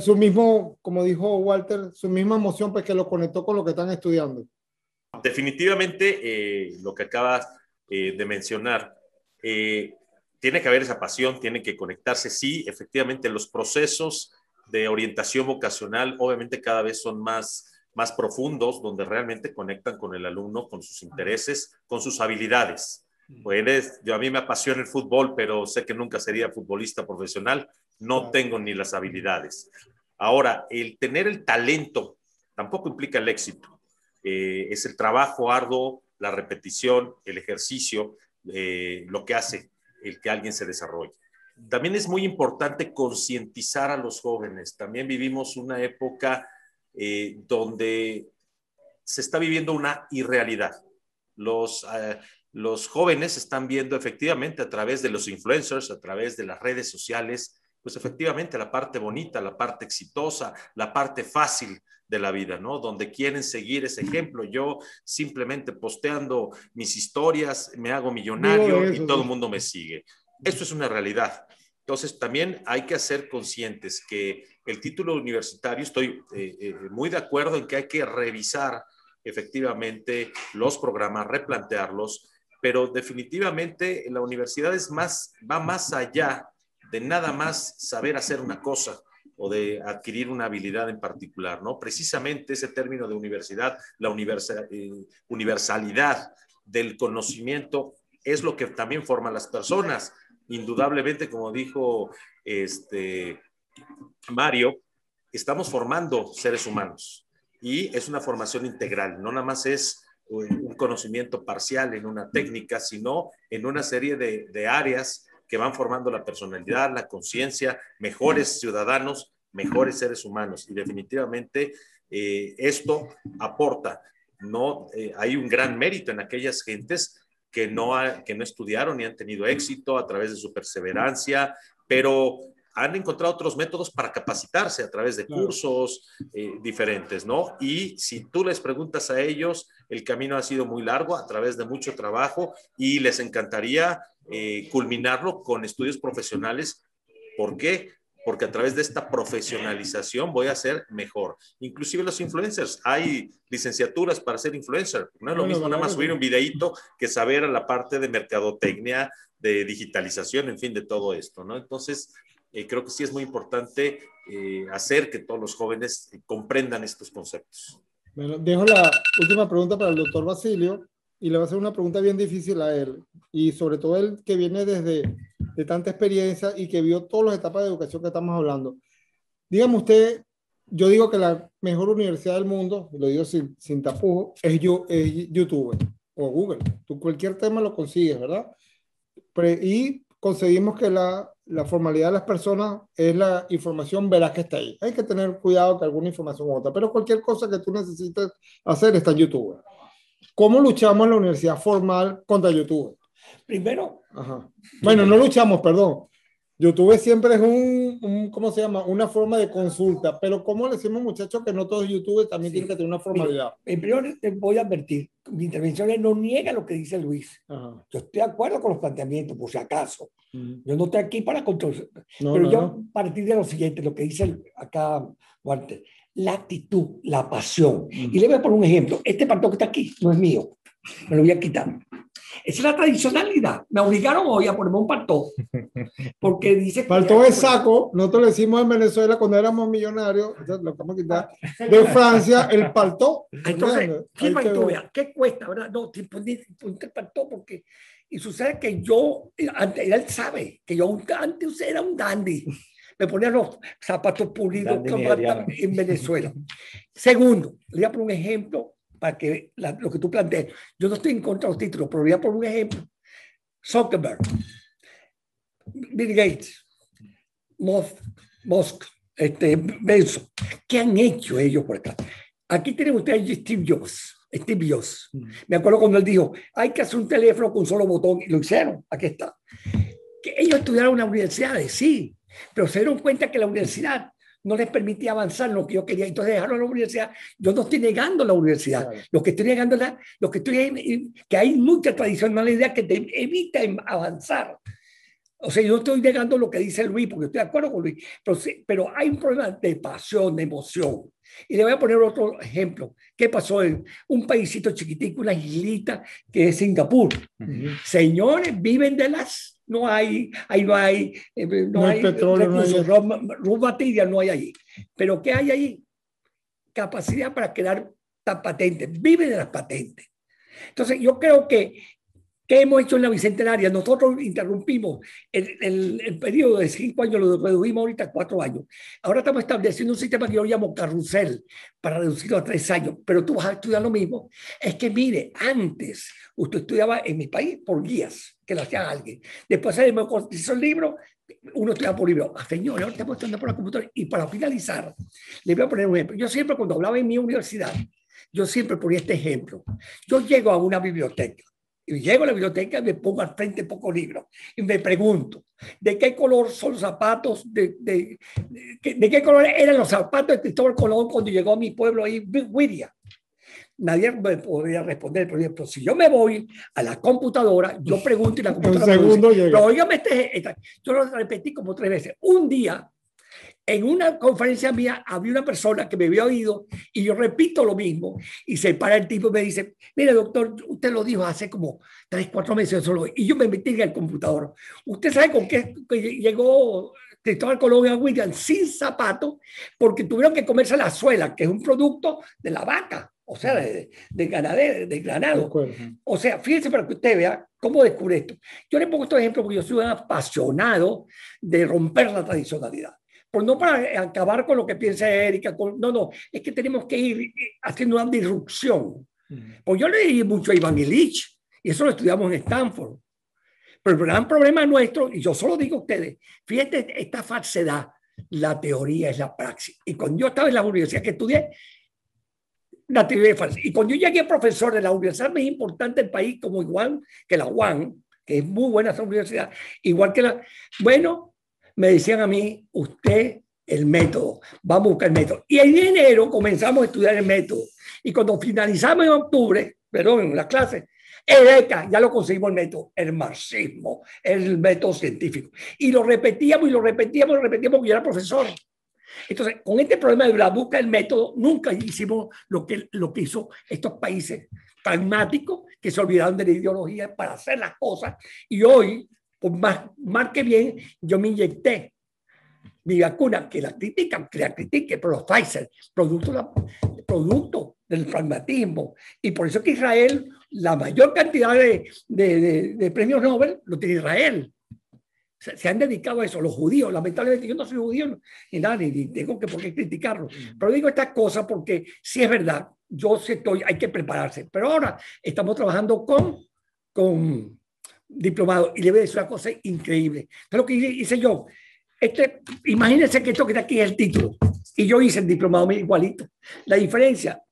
su mismo, como dijo Walter, su misma emoción, pues que lo conectó con lo que están estudiando. Definitivamente, eh, lo que acabas eh, de mencionar, eh, tiene que haber esa pasión, tiene que conectarse. Sí, efectivamente, los procesos de orientación vocacional obviamente cada vez son más, más profundos, donde realmente conectan con el alumno, con sus intereses, con sus habilidades. Pues yo a mí me apasiona el fútbol, pero sé que nunca sería futbolista profesional, no tengo ni las habilidades. Ahora, el tener el talento tampoco implica el éxito. Eh, es el trabajo arduo, la repetición, el ejercicio, eh, lo que hace el que alguien se desarrolle. También es muy importante concientizar a los jóvenes. También vivimos una época eh, donde se está viviendo una irrealidad. Los, los jóvenes están viendo efectivamente a través de los influencers, a través de las redes sociales, pues efectivamente la parte bonita, la parte exitosa, la parte fácil de la vida, ¿no? Donde quieren seguir ese ejemplo. Yo simplemente posteando mis historias, me hago millonario y todo el mundo me sigue. Eso es una realidad. Entonces, también hay que ser conscientes que el título universitario, estoy eh, eh, muy de acuerdo en que hay que revisar efectivamente los programas, replantearlos, pero definitivamente la universidad es más, va más allá de nada más saber hacer una cosa o de adquirir una habilidad en particular, ¿no? Precisamente ese término de universidad, la eh, universalidad del conocimiento es lo que también forma las personas. Indudablemente, como dijo este Mario, estamos formando seres humanos y es una formación integral, no nada más es un conocimiento parcial en una técnica, sino en una serie de, de áreas que van formando la personalidad, la conciencia, mejores ciudadanos, mejores seres humanos. Y definitivamente eh, esto aporta, no eh, hay un gran mérito en aquellas gentes que no, que no estudiaron y han tenido éxito a través de su perseverancia, pero han encontrado otros métodos para capacitarse a través de cursos eh, diferentes, ¿no? Y si tú les preguntas a ellos, el camino ha sido muy largo a través de mucho trabajo y les encantaría eh, culminarlo con estudios profesionales. ¿Por qué? Porque a través de esta profesionalización voy a ser mejor. Inclusive los influencers, hay licenciaturas para ser influencer. No es lo mismo nada más subir un videíto que saber a la parte de mercadotecnia, de digitalización, en fin, de todo esto, ¿no? Entonces, eh, creo que sí es muy importante eh, hacer que todos los jóvenes comprendan estos conceptos. Bueno, dejo la última pregunta para el doctor Basilio y le voy a hacer una pregunta bien difícil a él, y sobre todo él que viene desde de tanta experiencia y que vio todas las etapas de educación que estamos hablando. Dígame usted, yo digo que la mejor universidad del mundo, lo digo sin, sin tapujo, es, yo, es YouTube o Google. Tú cualquier tema lo consigues, ¿verdad? y conseguimos que la, la, formalidad de las personas es la información veraz que está ahí. Hay que tener cuidado que alguna información u otra, pero cualquier cosa que tú necesites hacer está en YouTube. ¿Cómo luchamos en la universidad formal contra YouTube? Primero. Bueno, no luchamos, perdón. YouTube siempre es un, ¿cómo se llama? Una forma de consulta, pero ¿cómo le decimos muchachos que no todos YouTube también tienen que tener una formalidad? En primer te voy a advertir, mi intervención no niega lo que dice Luis. Yo estoy de acuerdo con los planteamientos, por si acaso. Yo no estoy aquí para controlar. pero yo, a partir de lo siguiente, lo que dice acá Walter, la actitud, la pasión. Y le voy a poner un ejemplo. Este pantón que está aquí no es mío. Me lo voy a quitar. Esa es la tradicionalidad. Me obligaron hoy a ponerme un pantón. Porque dice. Pantón es saco. Nosotros le decimos en Venezuela cuando éramos millonarios, lo vamos a quitar. De Francia, el paltó. Entonces, ¿qué, ¿qué cuesta? ¿verdad? No, ponte el paltó porque. Y sucede que yo, él sabe que yo antes era un dandy me ponía los zapatos pulidos en Venezuela. Segundo, le voy a poner un ejemplo para que lo que tú planteas. Yo no estoy en contra de los títulos, pero voy a poner un ejemplo. Zuckerberg, Bill Gates, Musk, este, Benson. ¿Qué han hecho ellos por acá? Aquí tienen ustedes Steve Jobs. Steve Jobs. Me acuerdo cuando él dijo, hay que hacer un teléfono con un solo botón, y lo hicieron, aquí está. Que ellos estudiaron en la universidad, sí, pero se dieron cuenta que la universidad no les permitía avanzar lo que yo quería. Entonces dejaron la universidad. Yo no estoy negando la universidad. Lo que estoy negando es lo que estoy que hay mucha idea que te evita avanzar. O sea, yo estoy negando lo que dice Luis, porque estoy de acuerdo con Luis, pero, pero hay un problema de pasión, de emoción. Y le voy a poner otro ejemplo. ¿Qué pasó en un paísito chiquitico, una islita que es Singapur? Señores, viven de las no hay, ahí no hay, eh, no, hay, petróleo, recursos, no no hay allí. Pero ¿qué hay allí? Capacidad para crear patentes, vive de las patentes. Entonces, yo creo que ¿Qué hemos hecho en la Bicentenaria? Nosotros interrumpimos el, el, periodo de cinco años, lo redujimos ahorita a cuatro años. Ahora estamos estableciendo un sistema que yo llamo carrusel para reducirlo a tres años, pero tú vas a estudiar lo mismo. Es que mire, antes usted estudiaba en mi país por guías que lo hacía alguien. Después se me hizo el libro, uno estudia por libro. Ah, señor, ahora estamos estudiando por la computadora. Y para finalizar, le voy a poner un ejemplo. Yo siempre cuando hablaba en mi universidad, yo siempre ponía este ejemplo. Yo llego a una biblioteca y llego a la biblioteca y me pongo al frente pocos libros y me pregunto, ¿de qué color son los zapatos? ¿De, de, de, qué color eran los zapatos de Cristóbal Colón cuando llegó a mi pueblo ahí, Wiria? Nadie me podría responder, pero si yo me voy a la computadora, yo pregunto y la computadora... Un segundo dice, pero oígame, este, yo lo repetí como tres veces. Un día en una conferencia mía había una persona que me había oído y yo repito lo mismo y se para el tipo y me dice, mire doctor, usted lo dijo hace como tres, cuatro meses solo y yo me metí en el computador. ¿Usted sabe con qué llegó Cristóbal Colón a William sin zapatos porque tuvieron que comerse la suela, que es un producto de la vaca, o sea, de, de, ganadero, de ganado. O sea, fíjense para que usted vea cómo descubre esto. Yo le pongo este ejemplo porque yo soy un apasionado de romper la tradicionalidad pues no para acabar con lo que piensa Erika, no, no, es que tenemos que ir eh, haciendo una disrupción. Pues yo leí mucho a Iván Illich, y eso lo estudiamos en Stanford. Pero el gran problema nuestro, y yo solo digo a ustedes, fíjate esta falsedad, la teoría es la praxis. Y cuando yo estaba en la universidad que estudié, falsa. Y cuando yo llegué profesor de la universidad más importante del país, como igual que la UAN, que es muy buena esa universidad, igual que la... Bueno, me decían a mí, usted el método, vamos a buscar el método. Y en enero comenzamos a estudiar el método. Y cuando finalizamos en octubre, perdón, en la clase, EDECA, ya lo conseguimos el método, el marxismo, el método científico. Y lo repetíamos y lo repetíamos y lo repetíamos porque yo era profesor. Entonces, con este problema de la búsqueda del método, nunca hicimos lo que, lo que hizo estos países pragmáticos que se olvidaron de la ideología para hacer las cosas. Y hoy pues más, más que bien, yo me inyecté mi vacuna, que la critican, que la critiquen, pero los Pfizer, producto, producto del pragmatismo. Y por eso que Israel, la mayor cantidad de, de, de, premios Nobel lo tiene Israel. Se, se, han dedicado a eso, los judíos. Lamentablemente yo no soy judío ni nada, ni, tengo que por qué criticarlo. Pero digo estas cosas porque si es verdad, yo sé estoy, hay que prepararse. Pero ahora estamos trabajando con, con diplomado y le voy a decir una cosa increíble. Pero lo que hice yo, este, imagínense que esto que está aquí es el título y yo hice el diplomado igualito. La diferencia,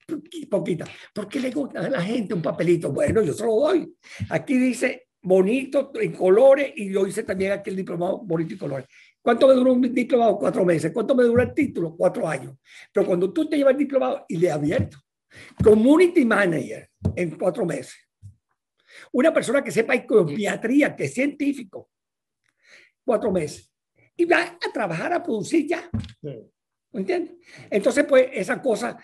poquita. ¿Por qué le gusta a la gente un papelito? Bueno, yo se lo doy. Aquí dice bonito en colores y yo hice también aquí el diplomado bonito en colores. ¿Cuánto me duró un diplomado? Cuatro meses. ¿Cuánto me dura el título? Cuatro años. Pero cuando tú te llevas el diplomado y le abierto, community manager en cuatro meses una persona que sepa econometría, que es científico, cuatro meses, y va a trabajar a producir ya. ¿Me entiendes? Entonces, pues, esa cosa,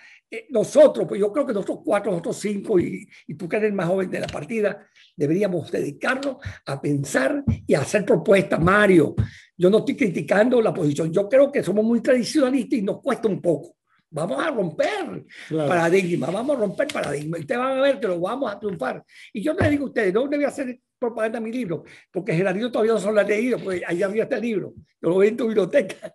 nosotros, pues yo creo que nosotros cuatro, nosotros cinco, y, y tú que eres más joven de la partida, deberíamos dedicarnos a pensar y a hacer propuestas, Mario. Yo no estoy criticando la posición, yo creo que somos muy tradicionalistas y nos cuesta un poco. Vamos a romper paradigma, vamos a romper paradigma. Ustedes van a ver que lo vamos a triunfar. Y yo les digo a ustedes, no debe hacer propaganda mi libro, porque Gerardino todavía no se lo ha leído, pues allá arriba está el libro. Yo lo veo en tu biblioteca.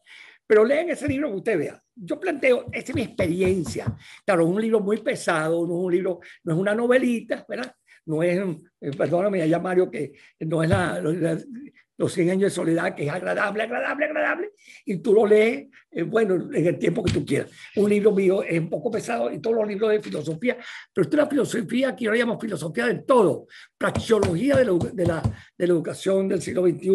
Pero lean ese libro que usted vea. Yo planteo, esta es mi experiencia. Claro, es un libro muy pesado, no es un libro, no es una novelita, ¿verdad? No es, eh, perdóname, allá Mario, que no es la, Los 100 años de soledad, que es agradable, agradable, agradable, y tú lo lees, eh, bueno, en el tiempo que tú quieras. Un libro mío es un poco pesado y todos los libros de filosofía, pero es la filosofía que yo llamo filosofía del todo, praxeología de la, de la, de la educación del siglo XXI.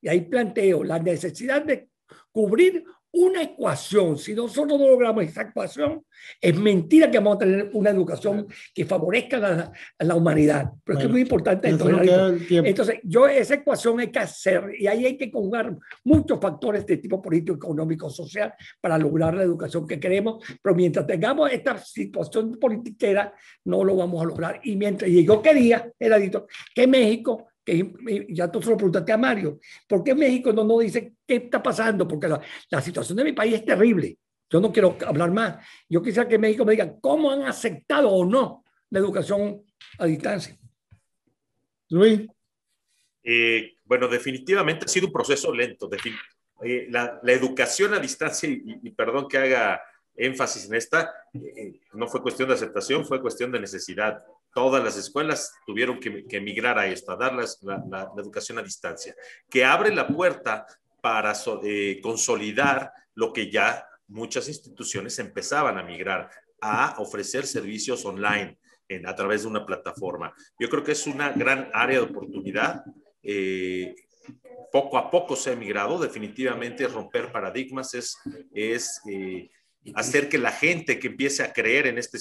Y ahí planteo la necesidad de cubrir una ecuación. Si nosotros no logramos esa ecuación, es mentira que vamos a tener una educación que favorezca a la, humanidad. Pero es muy importante. Entonces, yo esa ecuación hay que hacer y ahí hay que conjugar muchos factores de tipo político, económico, social para lograr la educación que queremos. Pero mientras tengamos esta situación politiquera, no lo vamos a lograr. Y mientras y yo quería, era dicho, que México que ya tú se lo preguntaste a Mario, ¿por qué México no nos dice qué está pasando? Porque la, la, situación de mi país es terrible. Yo no quiero hablar más. Yo quisiera que México me diga cómo han aceptado o no la educación a distancia. Luis. Eh, bueno, definitivamente ha sido un proceso lento. Eh, la, la, educación a distancia, y, y, perdón que haga énfasis en esta, eh, no fue cuestión de aceptación, fue cuestión de necesidad todas las escuelas tuvieron que, que migrar a esto, a dar la, educación a distancia, que abre la puerta para eh, consolidar lo que ya muchas instituciones empezaban a migrar, a ofrecer servicios online en, a través de una plataforma. Yo creo que es una gran área de oportunidad. Eh, poco a poco se ha migrado, definitivamente romper paradigmas es, eh, hacer que la gente que empiece a creer en, este,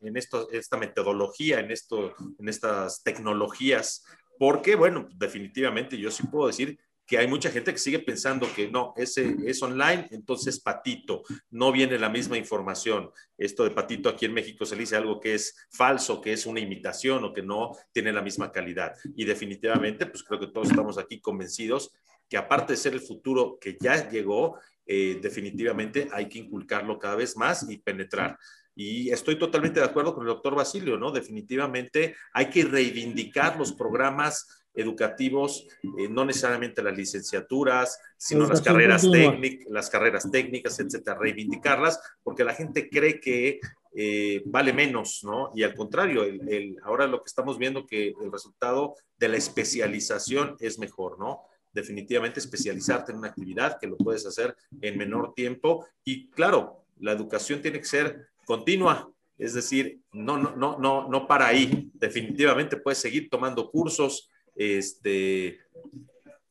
en, esto, esta metodología, en, esto, en estas tecnologías, porque, bueno, definitivamente yo sí puedo decir que hay mucha gente que sigue pensando que no, ese es online, entonces patito, no viene la misma información. Esto de patito aquí en México se le dice algo que es falso, que es una imitación o que no tiene la misma calidad. Y definitivamente, pues creo que todos estamos aquí convencidos que aparte de ser el futuro que ya llegó, eh, definitivamente hay que inculcarlo cada vez más y penetrar. Y estoy totalmente de acuerdo con el doctor Basilio, ¿no? Definitivamente hay que reivindicar los programas educativos, eh, no necesariamente las licenciaturas, sino las carreras, técnicas, las carreras técnicas, etcétera, reivindicarlas, porque la gente cree que eh, vale menos, ¿no? Y al contrario, el, ahora lo que estamos viendo que el resultado de la especialización es mejor, ¿no? Definitivamente especializarte en una actividad que lo puedes hacer en menor tiempo. Y claro, la educación tiene que ser continua, es decir, no, no, no, no, no para ahí. Definitivamente puedes seguir tomando cursos este,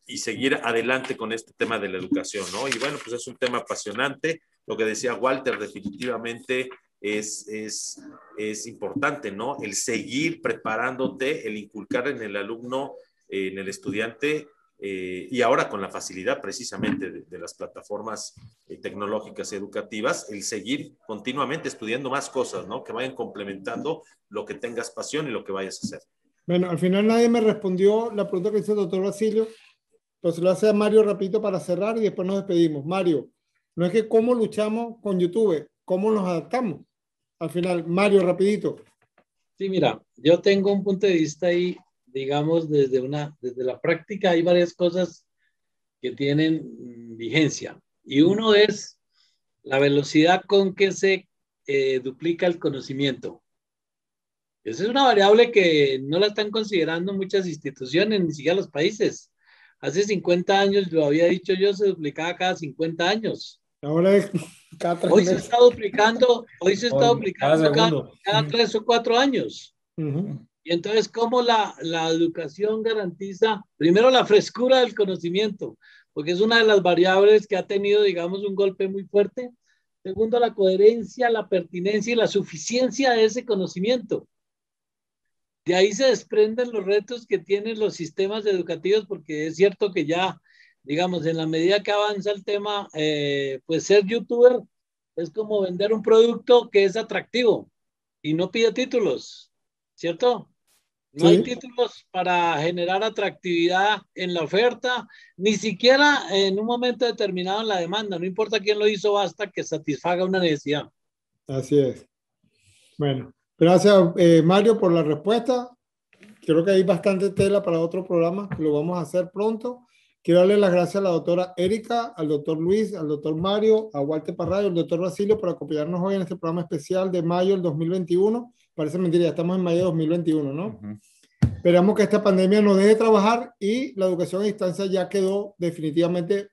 y seguir adelante con este tema de la educación, ¿no? Y bueno, pues es un tema apasionante. Lo que decía Walter, definitivamente es, es, es importante, ¿no? El seguir preparándote, el inculcar en el alumno, en el estudiante, eh, y ahora con la facilidad precisamente de, las plataformas eh, tecnológicas educativas, el seguir continuamente estudiando más cosas, ¿no? Que vayan complementando lo que tengas pasión y lo que vayas a hacer. Bueno, al final nadie me respondió la pregunta que hizo el doctor Basilio, pues lo hace a Mario rapidito para cerrar y después nos despedimos. Mario, no es que cómo luchamos con YouTube, cómo nos adaptamos. Al final, Mario, rapidito. Sí, mira, yo tengo un punto de vista ahí digamos, desde, una, desde la práctica hay varias cosas que tienen vigencia. Y uno es la velocidad con que se eh, duplica el conocimiento. Esa es una variable que no la están considerando muchas instituciones, ni siquiera los países. Hace 50 años, lo había dicho yo, se duplicaba cada 50 años. Ahora es cada Hoy se está duplicando, hoy se está duplicando cada, cada, tres o cuatro años. Y entonces, ¿cómo la, la educación garantiza, primero, la frescura del conocimiento? Porque es una de las variables que ha tenido, digamos, un golpe muy fuerte. Segundo, la coherencia, la pertinencia y la suficiencia de ese conocimiento. De ahí se desprenden los retos que tienen los sistemas educativos, porque es cierto que ya, digamos, en la medida que avanza el tema, eh, pues ser youtuber es como vender un producto que es atractivo y no pide títulos, ¿cierto? No hay títulos para generar atractividad en la oferta, ni siquiera en un momento determinado en la demanda. No importa quién lo hizo, basta que satisfaga una necesidad. Así es. Bueno, gracias eh, Mario por la respuesta. Creo que hay bastante tela para otro programa que lo vamos a hacer pronto. Quiero darle las gracias a la doctora Erika, al doctor Luis, al doctor Mario, a Walter Parrayo, al doctor Basilio por acompañarnos hoy en este programa especial de mayo del 2021 parece mentira, ya estamos en mayo de 2021, ¿no? Esperamos que esta pandemia nos deje trabajar y la educación a distancia ya quedó definitivamente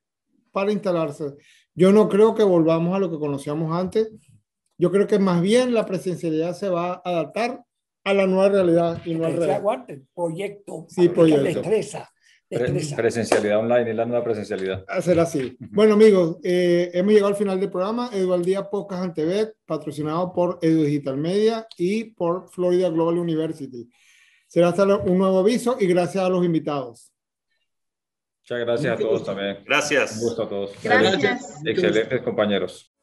para instalarse. Yo no creo que volvamos a lo que conocíamos antes. Yo creo que más bien la presencialidad se va a adaptar a la nueva realidad y no al revés. Proyecto. Sí, proyecto. Destreza. Presencialidad online es la nueva presencialidad. Hacer así. Bueno, amigos, eh, hemos llegado al final del programa. Edualdía Podcast Antebet, patrocinado por Edu Digital Media y por Florida Global University. Será hasta un nuevo aviso y gracias a los invitados. Muchas gracias a todos también. Gracias. Un gusto a todos. Gracias. Excelentes compañeros.